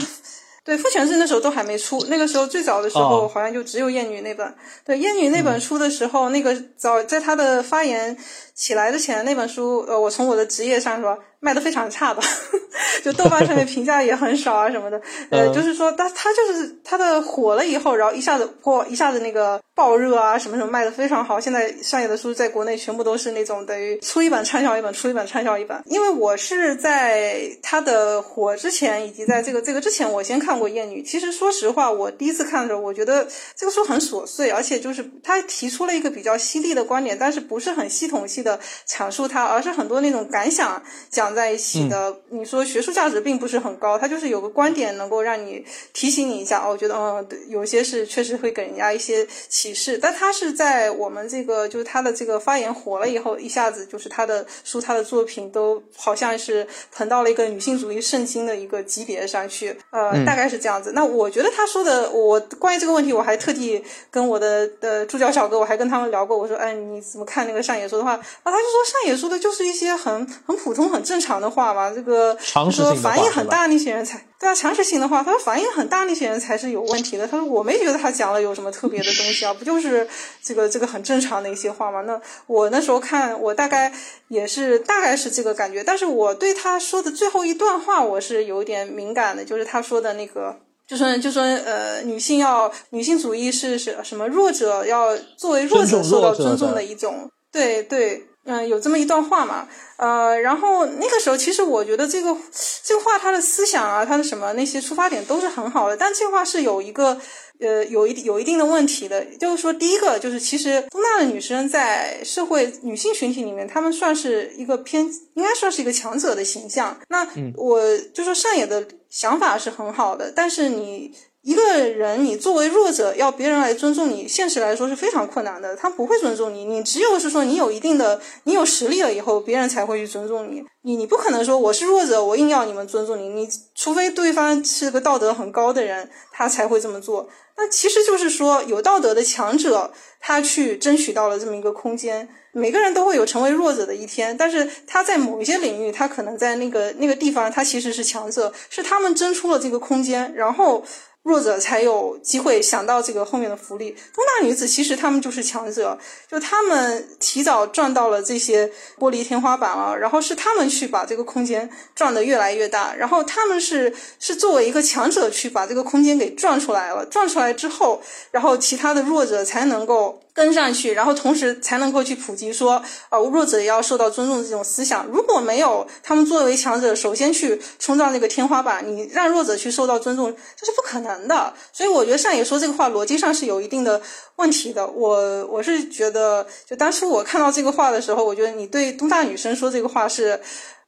对，父权制那时候都还没出，那个时候最早的时候哦好像就只有厌女那本。对，厌女那本书的时候，那个早在他的发言起来之前，那本书，呃，我从我的职业上说卖的非常差的，<laughs> 就豆瓣上面 <laughs> 评价也很少啊什么的。呃，嗯就是说，他他就是他的火了以后，然后一下子破，一下子那个爆热啊什么什么卖的非常好。现在上野的书在国内全部都是那种等于出一本畅销一本，出一本畅销一本。因为我是在他的火之前，以及在这个这个之前，我先看过《厌女》。其实说实话，我第一次看的时候，我觉得这个书很琐碎，而且就是他提出了一个比较犀利的观点，但是不是很系统性的阐述它，而是很多那种感想讲在一起的。你说学术价值并不是很高，它就是有个观点能够让你提醒你一下。哦，我觉得嗯，有些是确实会给人家一些示。但他是在我们这个就是他的这个发言火了以后，一下子就是他的书、他的作品都好像是捧到了一个女性主义圣经的一个级别上去。呃，大概是这样子。那我觉得他说的，我关于这个问题，我还特地跟我的的助教小哥，我还跟他们聊过。我说，哎，你怎么看那个上野说的话？啊，他就说上野说的就是一些很很普通、很正常的话嘛。这个说反应很大那些人才对啊，常识性的话，他说反应很大那些人才是有问题的。他说我没觉得他讲了有什么特别的东西啊，不就是这个这个很正常的一些话吗？那我那时候看，我大概也是大概是这个感觉，但是我对他说的最后一段话我是有点敏感的，就是他说的那个。就说就说呃，女性要女性主义是什什么弱者要作为弱者受到尊重的一种，对对，嗯、有这么一段话嘛，呃，然后那个时候其实我觉得这个这个话他的思想啊，他的什么那些出发点都是很好的，但这话是有一个呃有一有一定的问题的，就是说第一个就是其实东大的女生在社会女性群体里面，她们算是一个偏应该算是一个强者的形象。那我就说上野的想法是很好的，但是你。一个人，你作为弱者，要别人来尊重你，现实来说是非常困难的。他不会尊重你，你只有是说你有一定的，你有实力了以后，别人才会去尊重你。你你不可能说我是弱者，我硬要你们尊重你。你除非对方是个道德很高的人，他才会这么做。那其实就是说，有道德的强者，他去争取到了这么一个空间。每个人都会有成为弱者的一天，但是他在某一些领域，他可能在那个那个地方，他其实是强者，是他们争出了这个空间，然后。弱者才有机会想到这个后面的福利。东大女子其实她们就是强者，就她们提早撞到了这些玻璃天花板了，然后是她们去把这个空间撞得越来越大，然后她们是是作为一个强者去把这个空间给撞出来了，撞出来之后，然后其他的弱者才能够。跟上去，然后同时才能够去普及说，呃，弱者也要受到尊重这种思想。如果没有他们作为强者首先去冲撞那个天花板，你让弱者去受到尊重，这是不可能难的。所以我觉得上野说这个话逻辑上是有一定的问题的。我我是觉得，就当初我看到这个话的时候，我觉得你对东大女生说这个话是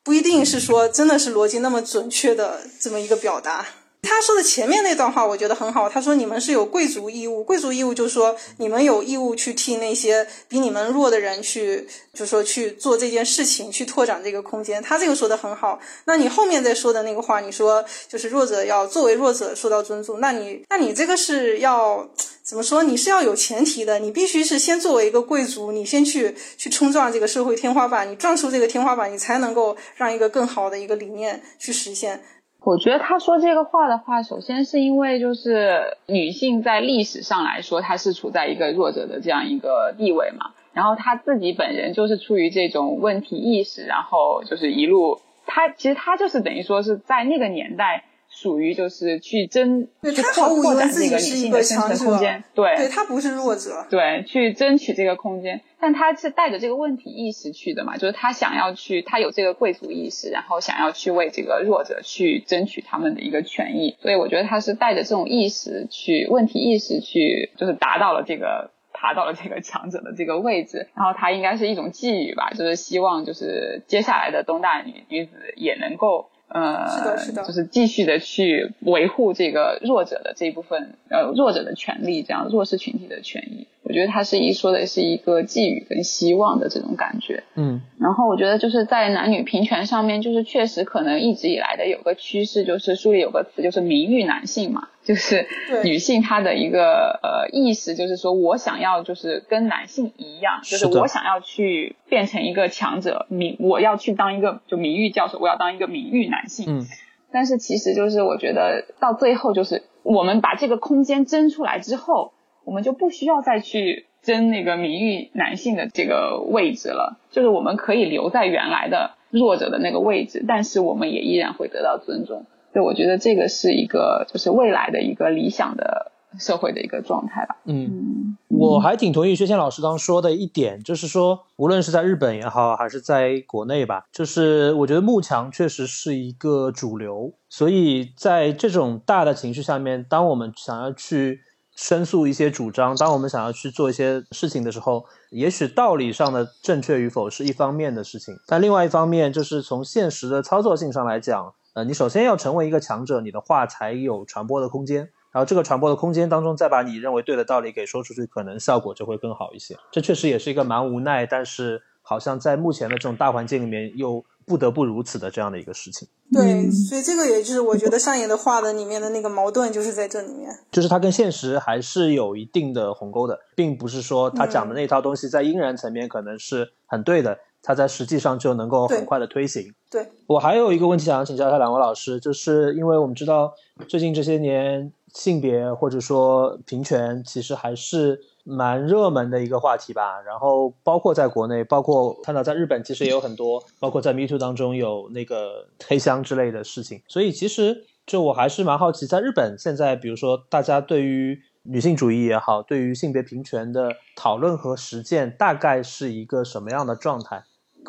不一定是说真的是逻辑那么准确的这么一个表达。他说的前面那段话我觉得很好，他说你们是有贵族义务，贵族义务就是说你们有义务去替那些比你们弱的人去，就是说去做这件事情，去拓展这个空间。他这个说的很好。那你后面再说的那个话，你说就是弱者要作为弱者受到尊重，那你那你这个是要怎么说？你是要有前提的，你必须是先作为一个贵族，你先去去冲撞这个社会天花板，你撞出这个天花板，你才能够让一个更好的一个理念去实现。我觉得他说这个话的话，首先是因为就是女性在历史上来说，她是处在一个弱者的这样一个地位嘛。然后她自己本人就是出于这种问题意识，然后就是一路，她其实她就是等于说是在那个年代属于就是去争去对他毫扩扩无疑问自展这个女己是一个性的生强者存空间，，对。对他不是弱者。对，去争取这个空间，但他是带着这个问题意识去的嘛，就是他想要去，他有这个贵族意识，然后想要去为这个弱者去争取他们的一个权益，所以我觉得他是带着这种意识去，问题意识去，就是达到了这个。爬到了这个强者的这个位置，然后他应该是一种寄语吧，就是希望就是接下来的东大女女子也能够呃，是的是的就是继续的去维护这个弱者的这一部分呃弱者的权利，这样弱势群体的权益。我觉得它是一说的是一个寄予跟希望的这种感觉。嗯然后我觉得就是在男女平权上面，就是确实可能一直以来的有个趋势，就是书里有个词就是名誉男性嘛，就是女性她的一个呃意识，就是说我想要就是跟男性一样，就是我想要去变成一个强者，名我要去当一个就名誉教授，我要当一个名誉男性。嗯但是其实就是我觉得到最后就是我们把这个空间争出来之后，我们就不需要再去争那个名誉男性的这个位置了，就是我们可以留在原来的弱者的那个位置，但是我们也依然会得到尊重。所以我觉得这个是一个就是未来的一个理想的社会的一个状态吧。嗯，嗯，我还挺同意薛谦老师刚说的一点，就是说，无论是在日本也好，还是在国内吧，就是我觉得慕强确实是一个主流，所以在这种大的情绪下面，当我们想要去申诉一些主张，当我们想要去做一些事情的时候，也许道理上的正确与否是一方面的事情，但另外一方面就是从现实的操作性上来讲，呃，你首先要成为一个强者，你的话才有传播的空间。然后这个传播的空间当中，再把你认为对的道理给说出去，可能效果就会更好一些。这确实也是一个蛮无奈，但是好像在目前的这种大环境里面，又不得不如此的这样的一个事情。对，嗯所以这个也就是我觉得上野的画的里面的那个矛盾就是在这里面。就是它跟现实还是有一定的鸿沟的，并不是说他讲的那套东西在应然层面可能是很对的，他在实际上就能够很快的推行。对，我还有一个问题想要请教一下两位老师，就是因为我们知道最近这些年性别或者说平权其实还是蛮热门的一个话题吧。然后包括在国内，包括看到在日本其实也有很多，包括在 Me Too 当中有那个黑箱之类的事情。所以其实就我还是蛮好奇，在日本现在比如说大家对于女性主义也好，对于性别平权的讨论和实践大概是一个什么样的状态？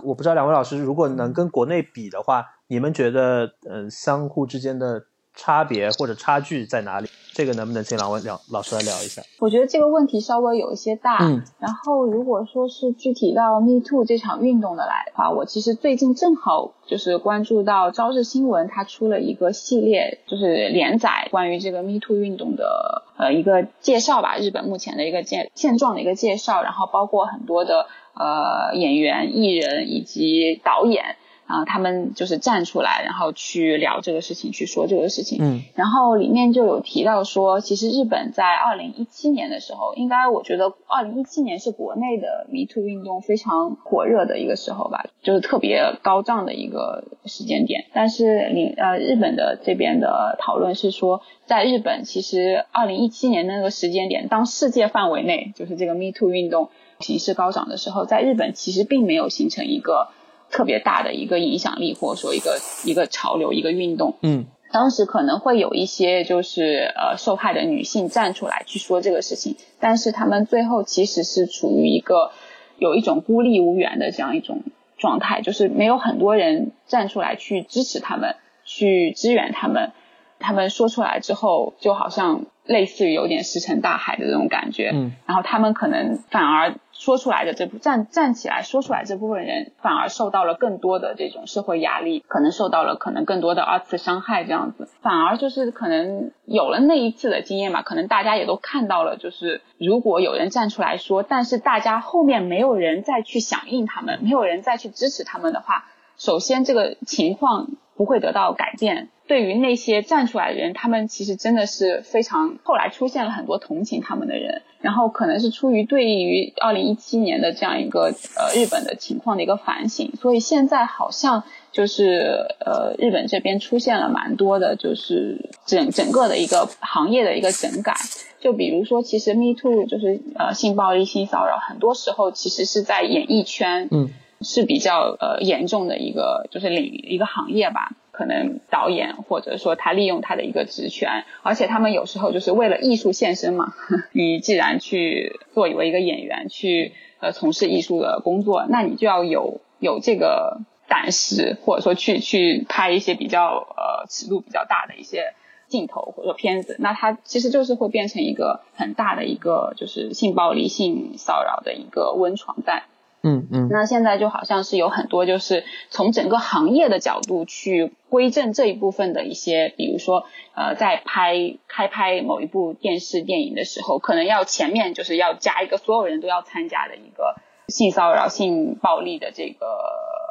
我不知道两位老师如果能跟国内比的话，你们觉得嗯、相互之间的差别或者差距在哪里？这个能不能请两位聊老师来聊一下？我觉得这个问题稍微有一些大。嗯然后如果说是具体到 Me Too 这场运动的来的话，我其实最近正好就是关注到朝日新闻它出了一个系列，就是连载关于这个 Me Too 运动的呃一个介绍吧，日本目前的一个现现状的一个介绍，然后包括很多的呃演员、艺人以及导演。啊、他们就是站出来，然后去聊这个事情，去说这个事情。嗯然后里面就有提到说，其实日本在二零一七年的时候，应该我觉得二零一七年是国内的 Me Too 运动非常火热的一个时候吧，就是特别高涨的一个时间点。但是你呃日本的这边的讨论是说，在日本其实二零一七年那个时间点，当世界范围内就是这个 Me Too 运动形势高涨的时候，在日本其实并没有形成一个特别大的一个影响力，或者说一个一个潮流、一个运动。嗯当时可能会有一些就是呃受害的女性站出来去说这个事情，但是她们最后其实是处于一个有一种孤立无援的这样一种状态，就是没有很多人站出来去支持他们，去支援他们。他们说出来之后，就好像类似于有点石沉大海的这种感觉。嗯然后他们可能反而说出来的这部站站起来说出来这部分人，反而受到了更多的这种社会压力，可能受到了可能更多的二次伤害这样子，反而就是可能有了那一次的经验吧，可能大家也都看到了，就是如果有人站出来说，但是大家后面没有人再去响应他们，没有人再去支持他们的话，首先这个情况不会得到改变。对于那些站出来的人，他们其实真的是非常后来出现了很多同情他们的人，然后可能是出于对于二零一七年的这样一个呃日本的情况的一个反省，所以现在好像就是呃日本这边出现了蛮多的，就是整整个的一个行业的一个整改。就比如说，其实 Me Too 就是呃性暴力、性骚扰，很多时候其实是在演艺圈，嗯，是比较呃严重的一个就是领一个行业吧。可能导演或者说他利用他的一个职权，而且他们有时候就是为了艺术献身嘛。<laughs> 你既然去作为一个演员去呃从事艺术的工作，那你就要有有这个胆识，或者说去去拍一些比较呃尺度比较大的一些镜头或者片子，那它其实就是会变成一个很大的一个就是性暴力、性骚扰的一个温床在。嗯嗯那现在就好像是有很多就是从整个行业的角度去归正这一部分的一些，比如说呃，在拍开拍某一部电视电影的时候，可能要前面就是要加一个所有人都要参加的一个性骚扰、性暴力的这个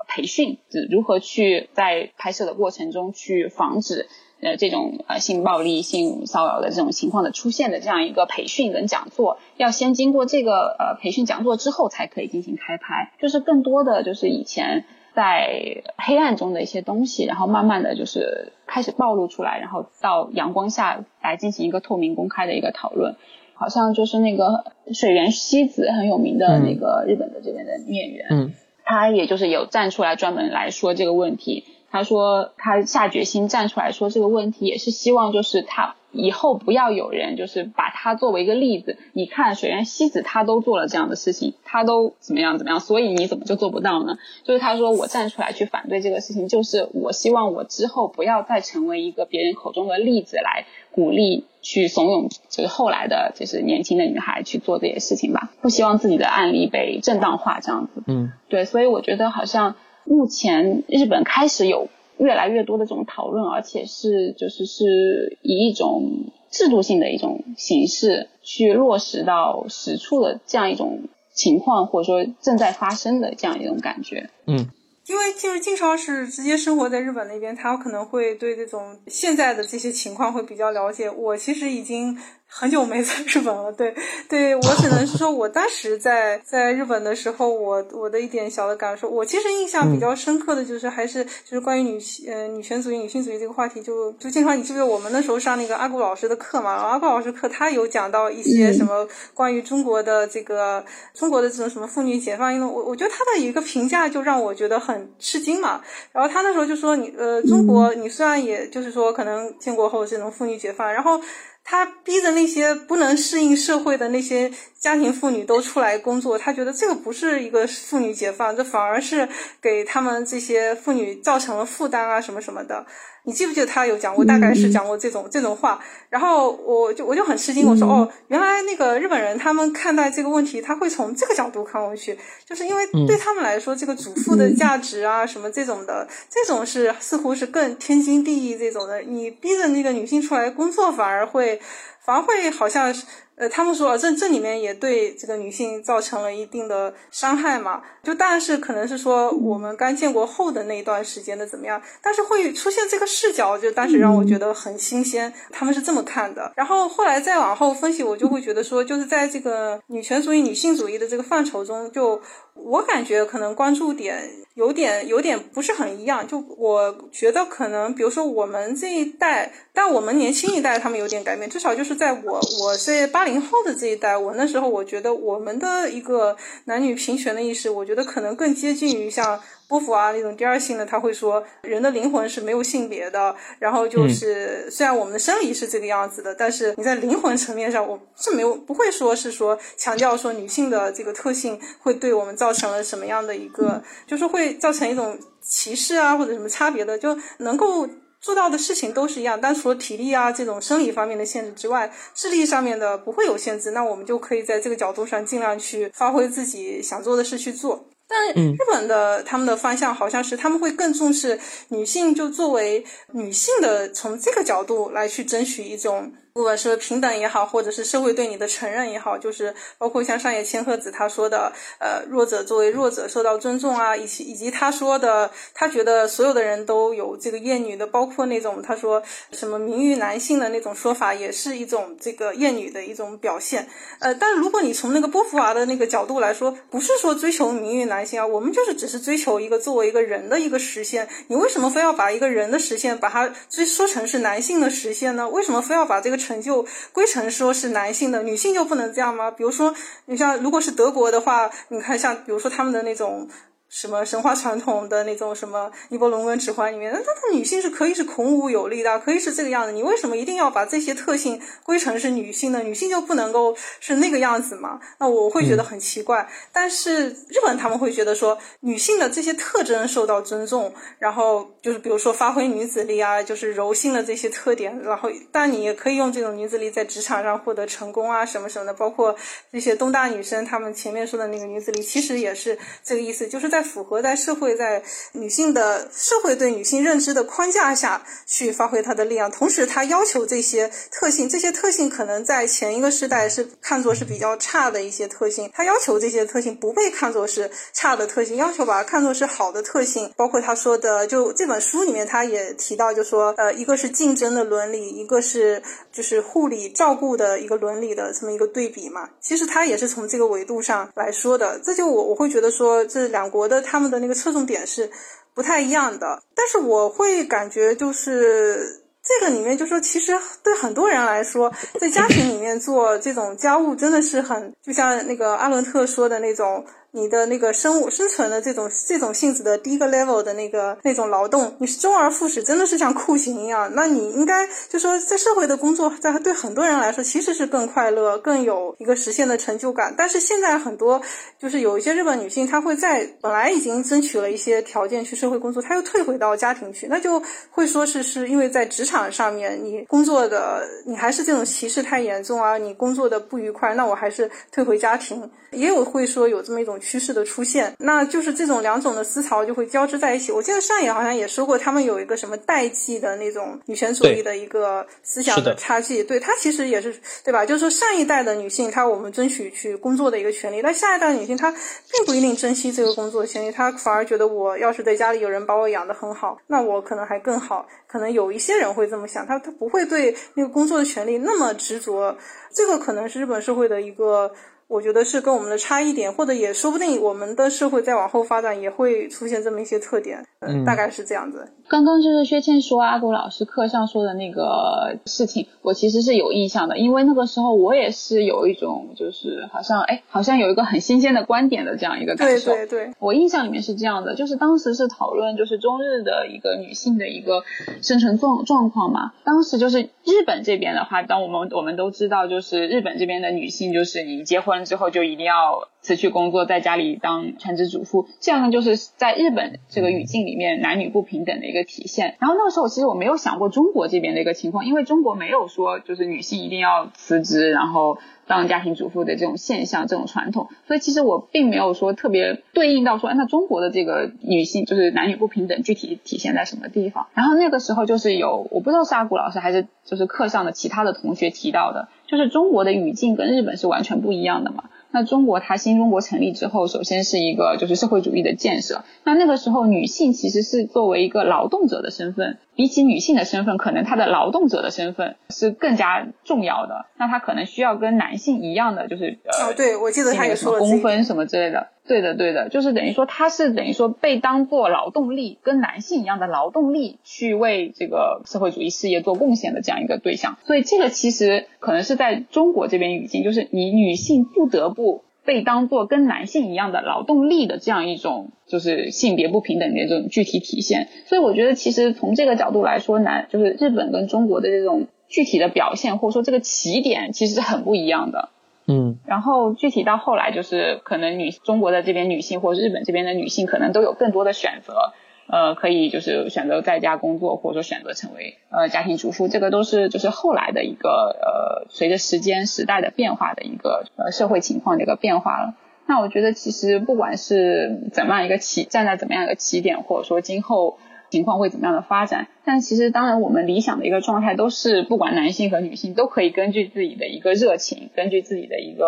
培训，如何去在拍摄的过程中去防止。呃，这种呃性暴力、性骚扰的这种情况的出现的这样一个培训跟讲座，要先经过这个呃培训讲座之后才可以进行开拍。就是更多的就是以前在黑暗中的一些东西，然后慢慢的就是开始暴露出来，然后到阳光下来进行一个透明公开的一个讨论。好像就是那个水原希子很有名的那个日本的这边的女演员，嗯，她也就是有站出来专门来说这个问题。她说他下决心站出来说这个问题，也是希望就是他以后不要有人就是把他作为一个例子。你看水原希子他都做了这样的事情，他都怎么样怎么样，所以你怎么就做不到呢？就是他说我站出来去反对这个事情，就是我希望我之后不要再成为一个别人口中的例子来鼓励。去怂恿就是后来的，就是年轻的女孩去做这些事情吧，不希望自己的案例被正当化，这样子。嗯，对，所以我觉得好像目前日本开始有越来越多的这种讨论，而且是就是是以一种制度性的一种形式去落实到实处的这样一种情况，或者说正在发生的这样一种感觉。嗯。因为就是经常是直接生活在日本那边，他可能会对这种现在的这些情况会比较了解。我其实已经。很久没在日本了，对，对我只能是说，我当时在在日本的时候，我我的一点小的感受，我其实印象比较深刻的就是还是就是关于女性呃女权主义、女性主义这个话题，就就经常你记不记得我们那时候上那个阿古老师的课嘛？阿古老师课他有讲到一些什么关于中国的这个中国的这种什么妇女解放运动，我我觉得他的一个评价就让我觉得很吃惊嘛。然后他那时候就说你呃中国你虽然也就是说可能建国后这种妇女解放，然后。他逼着那些不能适应社会的那些家庭妇女都出来工作，他觉得这个不是一个妇女解放，这反而是给他们这些妇女造成了负担啊，什么什么的。你记不记得他有讲过，大概是讲过这种这种话，然后我就我就很吃惊，我说哦，原来那个日本人他们看待这个问题，他会从这个角度看过去，就是因为对他们来说，这个主妇的价值啊，什么这种的，这种是似乎是更天经地义这种的，你逼着那个女性出来工作，反而会反而会好像是。呃，他们说这这里面也对这个女性造成了一定的伤害嘛？就但是可能是说我们刚建国后的那一段时间的怎么样？但是会出现这个视角，就当时让我觉得很新鲜。他们是这么看的。然后后来再往后分析，我就会觉得说，就是在这个女权主义、女性主义的这个范畴中，就我感觉可能关注点有点有点不是很一样。就我觉得可能，比如说我们这一代，但我们年轻一代他们有点改变，至少就是在我我这八。零后的这一代，我那时候我觉得我们的一个男女平权的意识，我觉得可能更接近于像波伏娃那种第二性的，他会说人的灵魂是没有性别的，然后就是虽然我们的生理是这个样子的，但是你在灵魂层面上，我是没有不会说是说强调说女性的这个特性会对我们造成了什么样的一个，就是会造成一种歧视啊或者什么差别的，就能够。做到的事情都是一样，但除了体力啊这种生理方面的限制之外，智力上面的不会有限制。那我们就可以在这个角度上尽量去发挥自己想做的事去做。但日本的他们的方向好像是他们会更重视女性，就作为女性的从这个角度来去争取一种。不管是平等也好，或者是社会对你的承认也好，就是包括像上野千鹤子他说的，呃，弱者作为弱者受到尊重啊，以及以及他说的，他觉得所有的人都有这个厌女的，包括那种他说什么名誉男性的那种说法，也是一种这个厌女的一种表现。呃，但如果你从那个波伏娃的那个角度来说，不是说追求名誉男性啊，我们就是只是追求一个作为一个人的一个实现。你为什么非要把一个人的实现把它追说成是男性的实现呢？为什么非要把这个？成就归成说是男性的，女性就不能这样吗？比如说，你像如果是德国的话，你看像比如说他们的那种。什么神话传统的那种什么尼伯龙根指环里面，那那女性是可以是孔武有力的，可以是这个样子。你为什么一定要把这些特性归成是女性的？女性就不能够是那个样子吗？那我会觉得很奇怪。但是日本他们会觉得说，女性的这些特征受到尊重，然后就是比如说发挥女子力啊，就是柔性的这些特点，然后但你也可以用这种女子力在职场上获得成功啊，什么什么的。包括这些东大女生，她们前面说的那个女子力，其实也是这个意思，就是在。符合在社会在女性的社会对女性认知的框架下去发挥她的力量，同时她要求这些特性，这些特性可能在前一个时代是看作是比较差的一些特性，她要求这些特性不被看作是差的特性，要求把它看作是好的特性。包括他说的，就这本书里面他也提到，就说呃，一个是竞争的伦理，一个是就是护理照顾的一个伦理的这么一个对比嘛。其实他也是从这个维度上来说的。这就我我会觉得说，这两国。觉得他们的那个侧重点是不太一样的。但是我会感觉就是这个里面，就说其实对很多人来说，在家庭里面做这种家务真的是很，就像那个阿伦特说的那种。你的那个生物生存的这种这种性质的第一个 level 的那个那种劳动，你是周而复始，真的是像酷刑一样。那你应该就说在社会的工作，在对很多人来说其实是更快乐、更有一个实现的成就感。但是现在很多就是有一些日本女性，她会在本来已经争取了一些条件去社会工作，她又退回到家庭去，那就会说是是因为在职场上面你工作的你还是这种歧视太严重啊，你工作的不愉快，那我还是退回家庭。也有会说有这么一种。趋势的出现，那就是这种两种的思潮就会交织在一起。我记得上野好像也说过，他们有一个什么代际的那种女权主义的一个思想的差距。对他其实也是对吧？就是说上一代的女性，她我们争取去工作的一个权利，但下一代的女性她并不一定珍惜这个工作权利，她反而觉得我要是在家里有人把我养得很好，那我可能还更好。可能有一些人会这么想，他他不会对那个工作的权利那么执着。这个可能是日本社会的一个。我觉得是跟我们的差异点，或者也说不定我们的社会再往后发展也会出现这么一些特点，嗯，大概是这样子。刚刚就是薛倩说阿古老师课上说的那个事情，我其实是有印象的，因为那个时候我也是有一种就是好像哎，好像有一个很新鲜的观点的这样一个感受。对对对，我印象里面是这样的，就是当时是讨论就是中日的一个女性的一个生存状状况嘛。当时就是日本这边的话，当我们我们都知道，就是日本这边的女性，就是你结婚之后就一定要。辞去工作，在家里当全职主妇，这样呢，就是在日本这个语境里面男女不平等的一个体现。然后那个时候，其实我没有想过中国这边的一个情况，因为中国没有说就是女性一定要辞职，然后。当家庭主妇的这种现象，这种传统，所以其实我并没有说特别对应到说，哎那中国的这个女性就是男女不平等，具体体现在什么地方？然后那个时候就是有，我不知道是阿古老师还是就是课上的其他的同学提到的，就是中国的语境跟日本是完全不一样的嘛。那中国它新中国成立之后，首先是一个就是社会主义的建设，那那个时候女性其实是作为一个劳动者的身份。比起女性的身份，可能她的劳动者的身份是更加重要的。那她可能需要跟男性一样的，就是呃，对我记得他也说工分什么之类的。对的，对的，就是等于说她是等于说被当做劳动力，跟男性一样的劳动力去为这个社会主义事业做贡献的这样一个对象。所以这个其实可能是在中国这边语境，就是你女性不得不。被当做跟男性一样的劳动力的这样一种，就是性别不平等的这种具体体现。所以我觉得，其实从这个角度来说，男就是日本跟中国的这种具体的表现，或者说这个起点，其实是很不一样的。嗯，然后具体到后来，就是可能女中国的这边女性或者日本这边的女性，可能都有更多的选择。呃，可以就是选择在家工作，或者说选择成为呃家庭主妇，这个都是就是后来的一个呃随着时间时代的变化的一个呃社会情况的一个变化了。那我觉得其实不管是怎么样一个起站在怎么样一个起点，或者说今后情况会怎么样的发展，但其实当然我们理想的一个状态都是不管男性和女性都可以根据自己的一个热情，根据自己的一个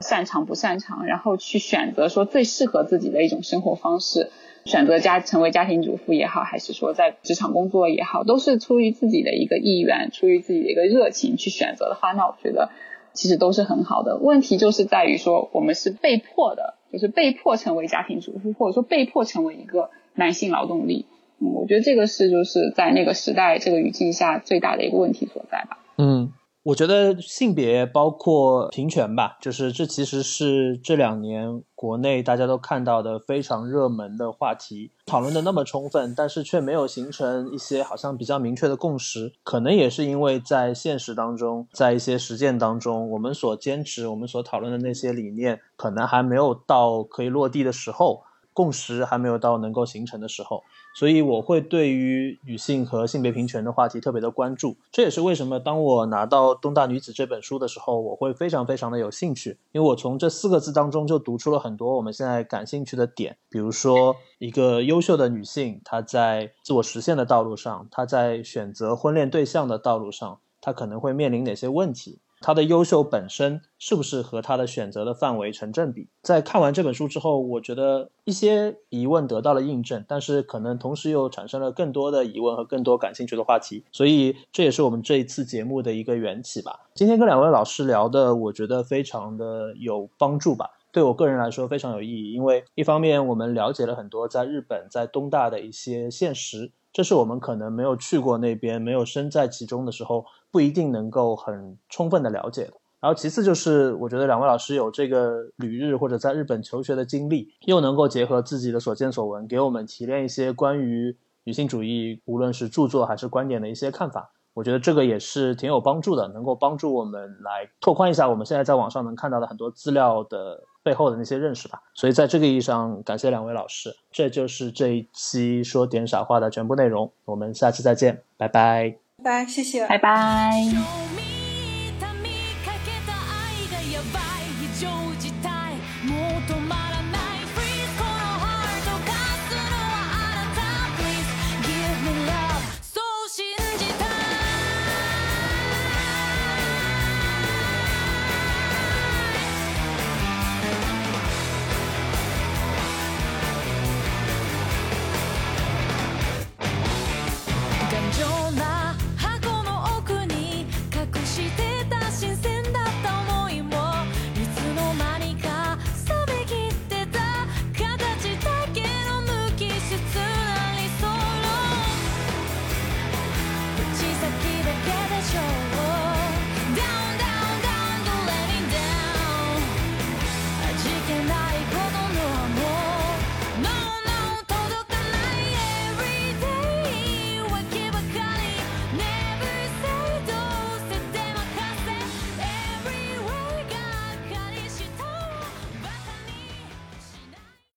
擅长不擅长，然后去选择说最适合自己的一种生活方式。选择家成为家庭主妇也好，还是说在职场工作也好，都是出于自己的一个意愿，出于自己的一个热情去选择的话，那我觉得其实都是很好的。问题就是在于说，我们是被迫的，就是被迫成为家庭主妇，或者说被迫成为一个男性劳动力。嗯，我觉得这个是就是在那个时代这个语境下最大的一个问题所在吧。嗯。我觉得性别包括平权吧，就是这其实是这两年国内大家都看到的非常热门的话题，讨论的那么充分，但是却没有形成一些好像比较明确的共识。可能也是因为在现实当中，在一些实践当中，我们所坚持、我们所讨论的那些理念，可能还没有到可以落地的时候，共识还没有到能够形成的时候。所以我会对于女性和性别平权的话题特别的关注，这也是为什么当我拿到《东大女子》这本书的时候，我会非常非常的有兴趣，因为我从这四个字当中就读出了很多我们现在感兴趣的点，比如说一个优秀的女性，她在自我实现的道路上，她在选择婚恋对象的道路上，她可能会面临哪些问题。他的优秀本身是不是和他的选择的范围成正比？在看完这本书之后，我觉得一些疑问得到了印证，但是可能同时又产生了更多的疑问和更多感兴趣的话题，所以这也是我们这一次节目的一个缘起吧。今天跟两位老师聊的，我觉得非常的有帮助吧。对我个人来说非常有意义，因为一方面我们了解了很多在日本在东大的一些现实，这是我们可能没有去过那边、没有身在其中的时候不一定能够很充分的了解的。然后其次就是，我觉得两位老师有这个旅日或者在日本求学的经历，又能够结合自己的所见所闻，给我们提炼一些关于女性主义，无论是著作还是观点的一些看法。我觉得这个也是挺有帮助的，能够帮助我们来拓宽一下我们现在在网上能看到的很多资料的背后的那些认识吧。所以在这个意义上，感谢两位老师。这就是这一期说点傻话的全部内容，我们下期再见，拜拜，拜拜，谢谢，拜拜。